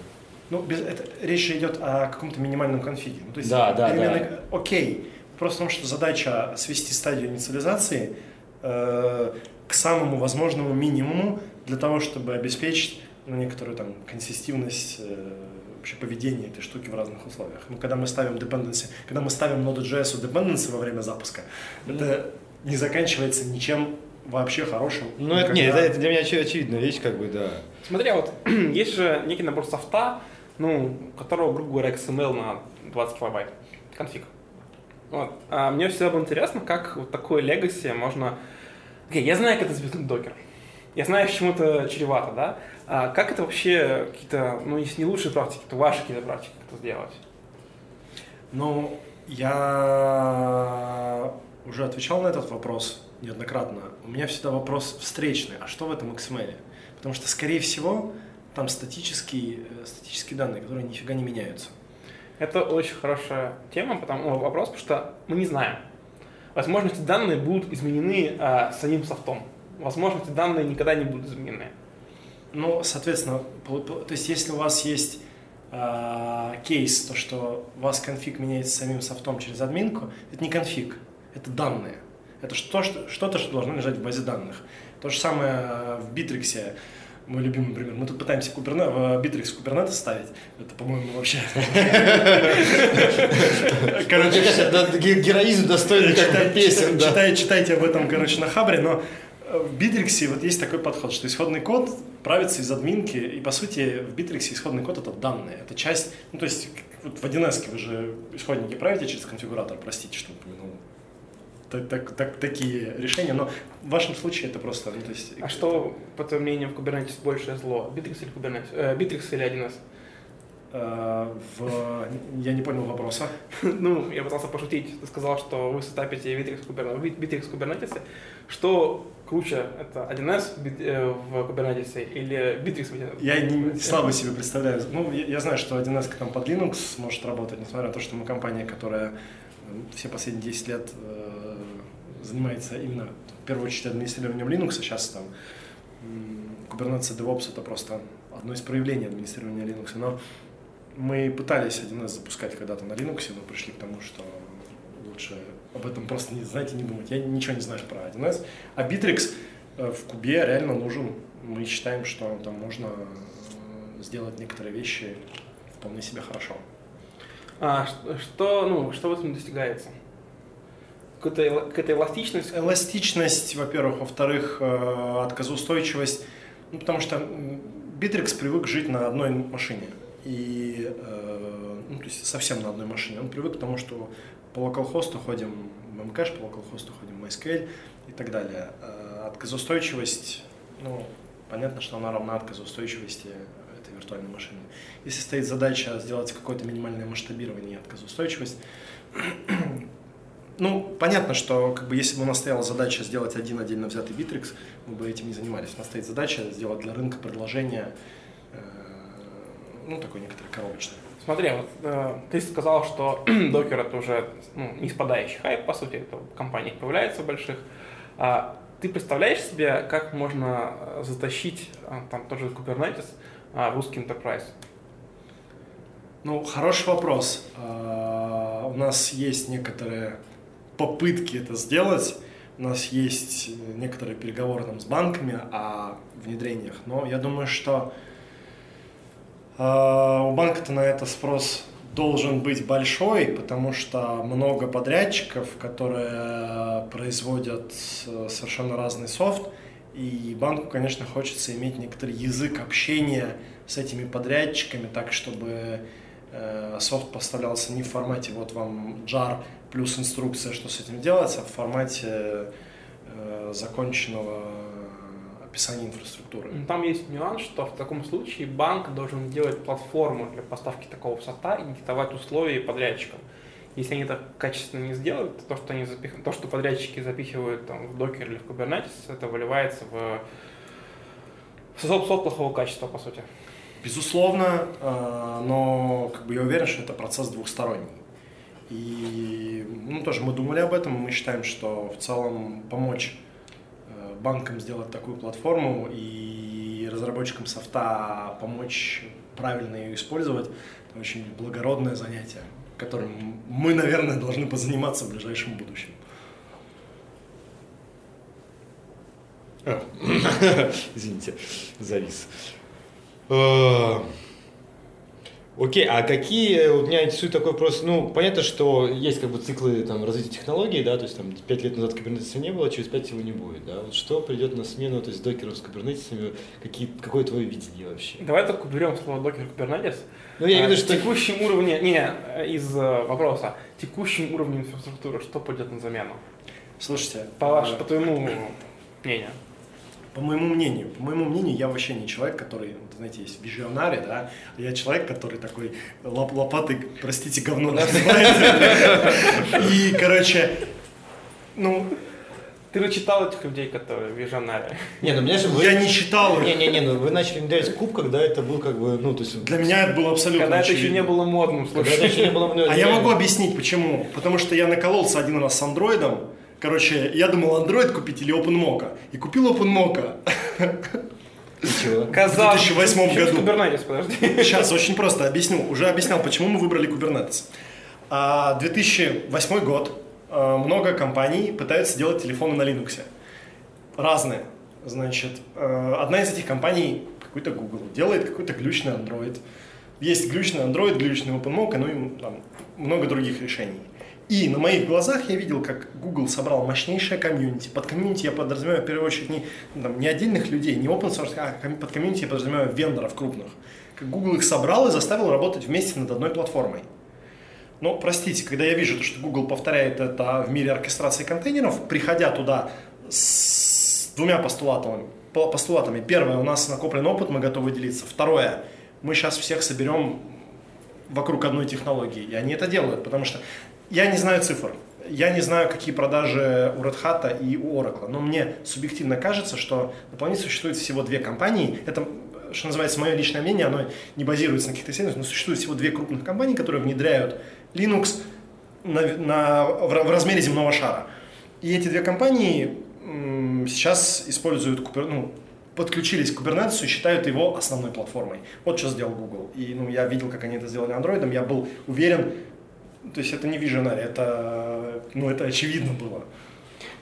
Speaker 6: Ну, без, это, речь идет о каком-то минимальном конфиге. Ну, то есть
Speaker 4: Да, да,
Speaker 6: переменные- Окей. Просто в том, что задача свести стадию инициализации э, к самому возможному минимуму для того, чтобы обеспечить ну, некоторую там консистивность э, вообще поведения этой штуки в разных условиях. Ну, когда мы ставим dependency, когда мы ставим Node.js dependency во время запуска, это не заканчивается ничем вообще хорошим.
Speaker 4: Ну, это, не,
Speaker 6: Никогда.
Speaker 4: это, это для меня очевидная вещь, как бы, да.
Speaker 3: Смотри, а вот есть же некий набор софта, ну, которого, грубо говоря, XML на 20 килобайт. Конфиг. Вот. А мне всегда было интересно, как вот такое legacy можно... Окей, я знаю, как это запихнуть докер. Я знаю, с чем это чревато, да? А как это вообще какие-то, ну, если не лучшие практики, то ваши какие-то практики, это сделать?
Speaker 6: Ну, я уже отвечал на этот вопрос неоднократно. У меня всегда вопрос встречный. А что в этом XML? Потому что, скорее всего, там статические, э, статические данные, которые нифига не меняются.
Speaker 3: Это очень хорошая тема, потому, ну, вопрос, потому что мы не знаем. Возможно, эти данные будут изменены а, самим софтом. Возможно, эти данные никогда не будут изменены.
Speaker 6: Ну, соответственно, то есть если у вас есть а, кейс, то что у вас конфиг меняется самим софтом через админку, это не конфиг, это данные. Это что, что, что-то, что должно лежать в базе данных. То же самое э, в Битриксе, мой любимый пример. Мы тут пытаемся куберне... в Битрикс Kubernetes ставить. Это, по-моему, вообще... Короче,
Speaker 4: героизм достойный как песен,
Speaker 6: читайте об этом, короче, на Хабре, но э, в Битриксе вот есть такой подход, что исходный код правится из админки, и по сути в Битриксе исходный код это данные, это часть, ну то есть вот в 1С вы же исходники правите через конфигуратор, простите, что упомянул. Так, так- так- такие решения, но в вашем случае это просто, ну то есть...
Speaker 3: А что, по твоему мнению, в Kubernetes большее зло? Bittrex или Kubernetes? Э, Bittrex или 1С?
Speaker 6: э, в... Я не понял вопроса.
Speaker 3: ну, я пытался пошутить. Ты сказал, что вы сетапите Bittrex Kubernetes, Kubernetes. Что круче, это 1С бит- э, в Kubernetes или Bittrex в 1С?
Speaker 6: Я не, слабо себе представляю. Ну, я, я знаю, что 1С там под Linux может работать, несмотря на то, что мы компания, которая э, все последние 10 лет занимается именно в первую очередь администрированием Linux, а сейчас там Kubernetes DevOps это просто одно из проявлений администрирования Linux. Но мы пытались 1С запускать когда-то на Linux, но пришли к тому, что лучше об этом просто не знаете, не думать. Я ничего не знаю про 1С. А Bittrex э, в кубе реально нужен. Мы считаем, что там можно сделать некоторые вещи вполне себе хорошо.
Speaker 3: А, что, ну, что в этом достигается? Какая-то, какая-то эластичность?
Speaker 6: Эластичность, во-первых, во-вторых, э, отказоустойчивость. Ну, потому что Bittrex привык жить на одной машине. И, э, ну, то есть совсем на одной машине. Он привык к тому, что по локалхосту ходим в Memcache, по локалхосту ходим в MySQL и так далее. Э, Отказоустойчивость, ну, понятно, что она равна отказоустойчивости этой виртуальной машины. Если стоит задача сделать какое-то минимальное масштабирование и отказоустойчивость, ну, понятно, что как бы, если бы у нас стояла задача сделать один отдельно взятый Bittrex, мы бы этим не занимались. У нас стоит задача сделать для рынка предложение, э, ну, такое некоторое коробочное.
Speaker 3: Смотри, вот э, ты сказал, что докер это уже ну, не спадающий хайп, по сути, это в компаниях появляется больших. А ты представляешь себе, как можно э, затащить э, там тоже Kubernetes э, в русский enterprise?
Speaker 6: Ну, хороший вопрос. А, У нас есть некоторые попытки это сделать. У нас есть некоторые переговоры там с банками о внедрениях. Но я думаю, что а, у банка-то на это спрос должен быть большой, потому что много подрядчиков, которые производят э, совершенно разный софт, И банку, конечно, хочется иметь некоторый язык общения с этими подрядчиками, так, чтобы э, софт поставлялся не в формате вот вам jar плюс инструкция, что с этим делать, а в формате э, законченного описания инфраструктуры.
Speaker 3: Ну, Там есть нюанс, что в таком случае банк должен делать платформу для поставки такого софта и диктовать условия подрядчикам. Если они это качественно не сделают, то, то, что, они запих... то, что подрядчики запихивают там, в докер или в Kubernetes, это выливается в в софт, софт плохого качества, по сути.
Speaker 6: Безусловно, э, но как бы я уверен, что это процесс двухсторонний. И ну, тоже мы думали об этом, мы считаем, что в целом помочь э, банкам сделать такую платформу и разработчикам софта помочь правильно ее использовать, это очень благородное занятие, которым мы, наверное, должны позаниматься в ближайшем будущем.
Speaker 4: Извините, завис. Э, Окей, а какие, вот меня интересует такой вопрос, ну, понятно, что есть как бы циклы там, развития технологий, да, то есть там 5 лет назад кубернетиса не было, через 5 его не будет, да, вот что придет на смену, то есть докеров с кубернетисами, какие, какое твое видение вообще?
Speaker 3: Давай только уберем слово докер Kubernetes.
Speaker 4: Ну, я
Speaker 3: А,
Speaker 4: имею в виду, что...
Speaker 3: текущем уровне, не, из э, вопроса, текущем уровне инфраструктуры, что пойдет на замену?
Speaker 6: Слушайте,
Speaker 3: По, ваш,
Speaker 6: э,
Speaker 3: по твоему мнению.
Speaker 6: По моему мнению, по моему мнению, я вообще не человек, который, знаете, есть визионарий, да, а я человек, который такой лоп лопатой, простите, говно. И, короче, ну,
Speaker 3: Ты же читал этих людей, которые вижонарии.
Speaker 4: Не, ну, меня же...
Speaker 6: я не читал их.
Speaker 4: Не-не-не, ну вы начали внедрять куб, когда это был как бы, ну, то есть...
Speaker 6: Для меня это было абсолютно
Speaker 3: Когда это еще
Speaker 6: очевидно.
Speaker 3: не было модным,
Speaker 4: Когда это
Speaker 3: слушай.
Speaker 4: еще не было... ну,
Speaker 6: А я могу объяснить, почему. Потому что я накололся один раз с андроидом. Короче, я думал Android купить или OpenMocha. И купил OpenMocha.
Speaker 4: Ничего.
Speaker 3: Казах.
Speaker 6: В 2008
Speaker 3: Почему
Speaker 6: году.
Speaker 3: Kubernetes, подожди.
Speaker 6: Сейчас очень просто объясню. Уже объяснял, почему мы выбрали Kubernetes. А, 2008 год. А, Много компаний пытаются делать телефоны на Linux. Разные. Значит, э, одна из этих компаний, какой-то Google, делает какой-то глючный Android. Есть глючный Android, глючный OpenMocha, ну и там много других решений. И на моих глазах я видел, как Google собрал мощнейшее комьюнити. Под комьюнити я подразумеваю в первую очередь не, там, не отдельных людей, не open source, а под комьюнити я подразумеваю вендоров крупных. Как Google их собрал и заставил работать вместе над одной платформой. Но, простите, когда я вижу, то, что Google повторяет это в мире оркестрации контейнеров, приходя туда с двумя постулатами. по- постулатами. Первое, у нас накоплен опыт, мы готовы делиться. Второе, мы сейчас всех соберем вокруг одной технологии. И они это делают, потому что я не знаю цифр. Я не знаю, какие продажи у Red Hat и у Oracle, но мне субъективно кажется, что на планете существует всего две компании. Это, что называется, мое личное мнение, оно не базируется на каких-то исследованиях, но существует всего две крупных компании, которые внедряют Linux на, на- в, в размере земного шара. И эти две компании м, сейчас используют, ну, подключились к Kubernetes и считают его основной платформой. Вот что сделал Google. И ну, я видел, как они это сделали андроидом, я был уверен, то есть это не виженарий, это, ну, это очевидно было.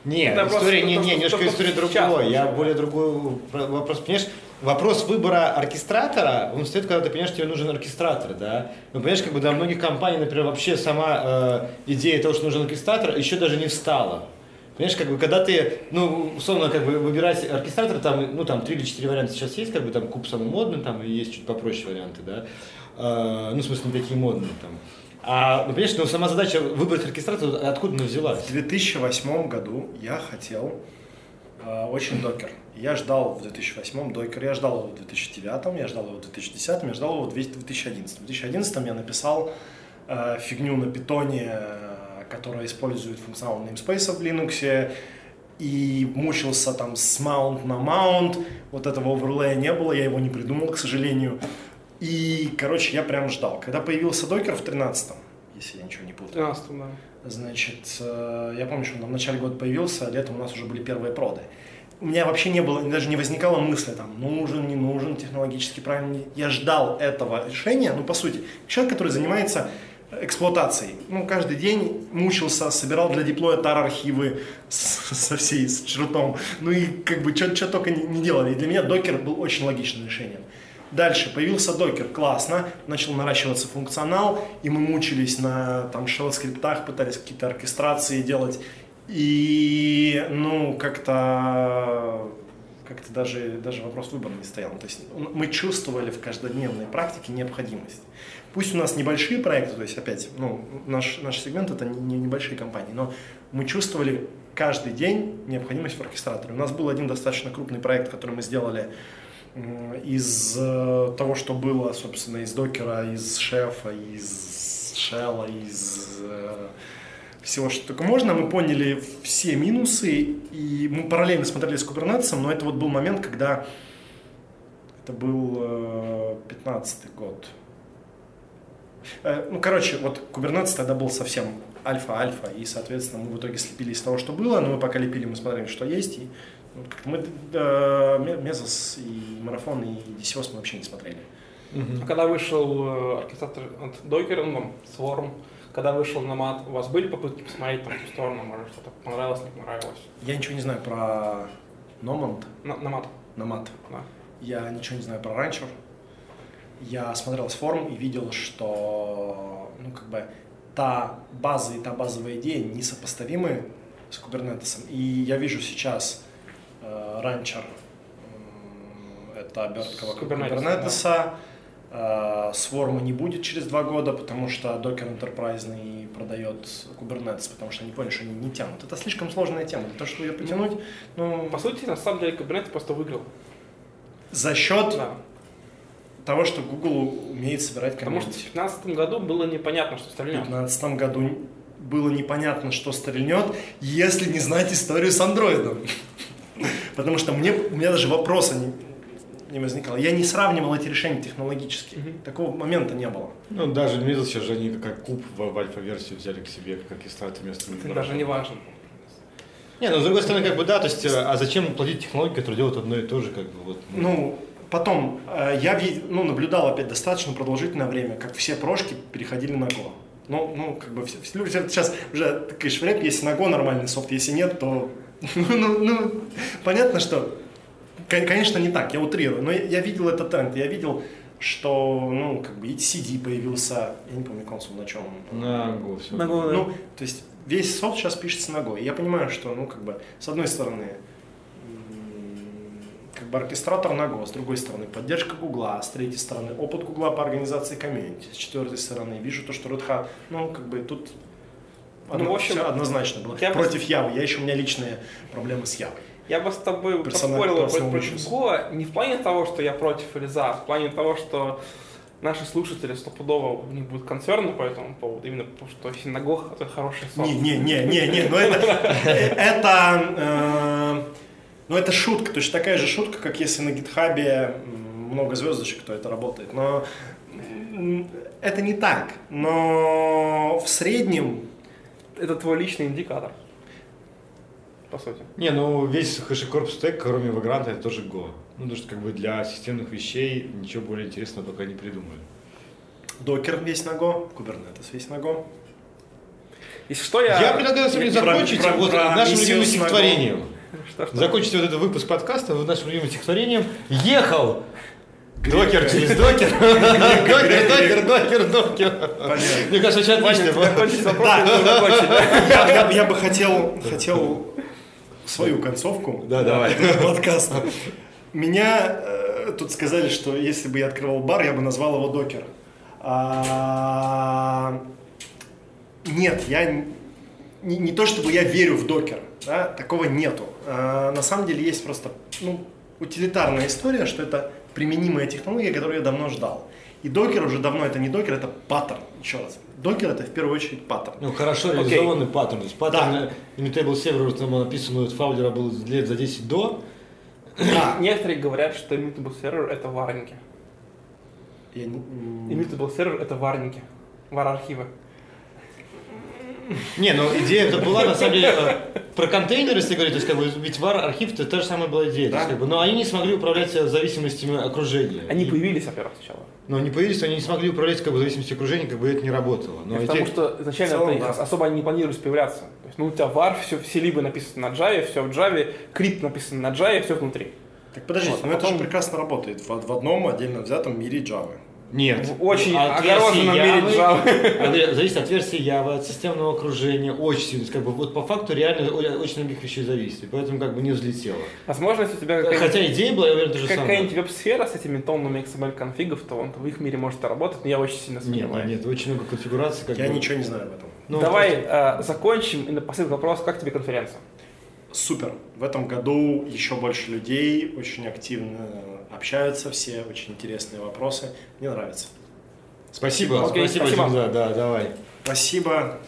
Speaker 4: Нет,
Speaker 3: Это
Speaker 4: история, не,
Speaker 3: то,
Speaker 4: не,
Speaker 3: что-
Speaker 4: немножко
Speaker 3: что
Speaker 4: история другой. Я более другой про- вопрос. Понимаешь, вопрос выбора оркестратора, он стоит, когда ты понимаешь, что тебе нужен оркестратор, да? Ну, понимаешь, как бы до многих компаний, например, вообще сама э, идея того, что нужен оркестратор, еще даже не встала. Понимаешь, как бы, когда ты, ну, условно, как бы, выбирать оркестратор, там, ну, там, три или четыре варианта сейчас есть, как бы, там, куб самый модный, там, и есть чуть попроще варианты, да? Э, ну, в смысле, не такие модные, там. А, ну, понимаешь, ну, сама задача выбрать оркестратор, откуда она взялась?
Speaker 6: В 2008 году я хотел э, очень докер. Я ждал в 2008 докер, я ждал его в 2009, я ждал его в 2010, я ждал его в 2011. В 2011 я написал э, фигню на питоне, э, которая использует функционал namespace в Linux, и мучился там с mount на mount, вот этого оверлея не было, я его не придумал, к сожалению. И, короче, я прям ждал. Когда появился докер в 13 если я ничего не путаю,
Speaker 3: 13 да.
Speaker 6: Значит, э, я помню, что он в начале года появился, а летом у нас уже были первые проды. У меня вообще не было, даже не возникало мысли, там, нужен, не нужен, технологически правильно. Я ждал этого решения, ну, по сути, человек, который занимается эксплуатацией. Ну, каждый день мучился, собирал для диплоя тар-архивы со всей, с чертом. Ну и как бы что только не, не делали. И для меня докер был очень логичным решением. Дальше появился докер, классно, начал наращиваться функционал, и мы мучились на там shell-скриптах, пытались какие-то оркестрации делать. И, ну, как-то как-то даже, даже вопрос выбора не стоял. То есть мы чувствовали в каждодневной практике необходимость. Пусть у нас небольшие проекты, то есть опять, ну, наш, наш сегмент это не небольшие компании, но мы чувствовали каждый день необходимость в оркестраторе. У нас был один достаточно крупный проект, который мы сделали из э, того, что было, собственно, из докера, из шефа, из шелла, из э, всего, что только можно. Мы поняли все минусы, и мы параллельно смотрели с кубернетсом, но это вот был момент, когда это был 15 э, год. Ну, короче, вот кубернетс тогда был совсем альфа-альфа, и, соответственно, мы в итоге слепили из того, что было, но мы пока лепили, мы смотрели, что есть, и мы э, Мезос и Марафон и DCOS мы вообще не смотрели.
Speaker 3: А когда вышел э, оркестратор от Дойкер, ну, Swarm, когда вышел на мат, у вас были попытки посмотреть там в ту сторону, может что-то понравилось, не понравилось?
Speaker 6: Я ничего не знаю про Номанд.
Speaker 3: На, на мат.
Speaker 6: На мат.
Speaker 3: Да.
Speaker 6: Я ничего не знаю про ранчер. Я смотрел с форум и видел, что ну, как бы, та база и та базовая идея несопоставимы с кубернетесом. И я вижу сейчас э, ранчер, это обертка вокруг кубернетеса, да. э, Сворма не будет через два года, потому что Docker Enterprise продает Kubernetes, потому что они поняли, что они не тянут. Это слишком сложная тема. Для того, чтобы ее потянуть, ну...
Speaker 3: По сути, на самом деле, Kubernetes просто выиграл.
Speaker 6: За счет да того, что Google умеет собирать комьюнити.
Speaker 3: Потому что в 2015 году было непонятно, что стрельнет.
Speaker 6: В 2015 году было непонятно, что стрельнет, если не знать историю с андроидом. Потому что мне, у меня даже вопроса не, не возникало. Я не сравнивал эти решения технологически. Mm-hmm. Такого момента не было.
Speaker 4: Ну, даже Мизл сейчас же они как куб в, в альфа-версию взяли к себе, как и старт вместо
Speaker 3: Это даже не важно.
Speaker 4: Не, ну с другой стороны, как бы да, то есть, а зачем платить технологии, которые делают одно и то же, как бы вот.
Speaker 6: Ну, Потом, э, я ну, наблюдал опять достаточно продолжительное время, как все прошки переходили на Go. Ну, ну, как бы все, люди сейчас уже такой швреп, если на Go нормальный софт, если нет, то, ну, ну, понятно, что, конечно, не так, я утрирую, но я, видел этот тренд, я видел, что, ну, как бы CD появился, я не помню консул на чем.
Speaker 4: На Go все.
Speaker 6: На Go, да. Ну, то есть весь софт сейчас пишется на Go. И я понимаю, что, ну, как бы, с одной стороны, как бы оркестратор на Go, с другой стороны поддержка Гугла, с третьей стороны опыт Гугла по организации комьюнити, с четвертой стороны вижу то, что Red Hat, ну, как бы тут ну, в общем, все однозначно было. Я против Явы, я еще у меня личные проблемы с Явой.
Speaker 3: Я бы с тобой поспорил против Go не в плане того, что я против или за, а в плане того, что наши слушатели стопудово у них будет концерны по этому поводу, именно потому что синагог это хороший сон.
Speaker 6: Не, не, не, не, не, но это, это э, но это шутка, точно такая же шутка, как если на гитхабе много звездочек, то это работает. Но это не так. Но в среднем...
Speaker 3: Это твой личный индикатор. По сути.
Speaker 4: Не, ну весь HashiCorp стек, кроме Vagrant, это тоже Go. Ну, потому что как бы для системных вещей ничего более интересного пока не придумали.
Speaker 6: Докер весь на Go, Kubernetes весь на Go.
Speaker 3: Если что, я...
Speaker 4: Я предлагаю сегодня закончить про, вот про нашим любимым стихотворением. Что, что? Закончить вот этот выпуск подкаста нашим любимым стихотворением. Ехал Докер через докер. Докер, докер, докер, докер. Мне кажется, очень отлично.
Speaker 6: Да. Я бы хотел хотел свою концовку
Speaker 4: да, давай.
Speaker 6: подкаста. Меня э, тут сказали, что если бы я открывал бар, я бы назвал его докер. А, нет, я не, не то чтобы я верю в докер, да, такого нету. А, на самом деле есть просто ну, утилитарная история, что это применимая технология, которую я давно ждал. И Docker уже давно это не Docker, это паттерн. Еще раз. Docker это в первую очередь паттерн.
Speaker 4: Ну хорошо реализованный okay. паттерн. То есть паттерн да. Immutable Server там написан у Фаулера был лет за 10 до.
Speaker 3: Да. Некоторые говорят, что Immutable Server это варники. Я... Immutable Server это варники. WAR архивы.
Speaker 4: Не, ну идея это была, на самом деле, э, про контейнеры, если говорить, то есть, как бы, ведь WAR архив, это та же самая была идея. Да? есть, как бы, но они не смогли управлять зависимостями окружения.
Speaker 3: Они и, появились, во-первых, сначала.
Speaker 4: Но они появились, они не смогли управлять как бы, зависимостью окружения, как бы это не работало. Но
Speaker 3: потому эти... что изначально целом, это, да. особо они не планировались появляться. То есть, ну, у тебя var, все, все либо написано на Java, все в Java, крипт написано на Java, все внутри.
Speaker 6: Так подождите, вот, а но потом... это же прекрасно работает в, в одном отдельно взятом мире Java.
Speaker 4: Нет.
Speaker 3: В очень
Speaker 4: От версии
Speaker 3: огороженном мире
Speaker 4: Java- Зависит от версии Java, от системного окружения, очень сильно. Как бы вот по факту реально очень многих вещей зависит. И поэтому как бы не взлетело.
Speaker 3: Возможно, если у тебя какая-нибудь-
Speaker 4: Хотя идея была, я уверен, то же самое.
Speaker 3: какая-нибудь веб-сфера с этими тоннами XML конфигов, то он в их мире может работать, но я очень сильно сомневаюсь.
Speaker 4: нет, нет, очень много конфигураций. Как
Speaker 6: Я
Speaker 4: бы.
Speaker 6: ничего не знаю об этом.
Speaker 4: Ну,
Speaker 3: Давай
Speaker 4: просто-
Speaker 3: э, закончим и напоследок вопрос, как тебе конференция?
Speaker 6: Супер. В этом году еще больше людей, очень активно общаются все, очень интересные вопросы. Мне нравится.
Speaker 4: Спасибо,
Speaker 3: Окей,
Speaker 4: спасибо,
Speaker 3: спасибо.
Speaker 4: Да, да, давай.
Speaker 6: Спасибо.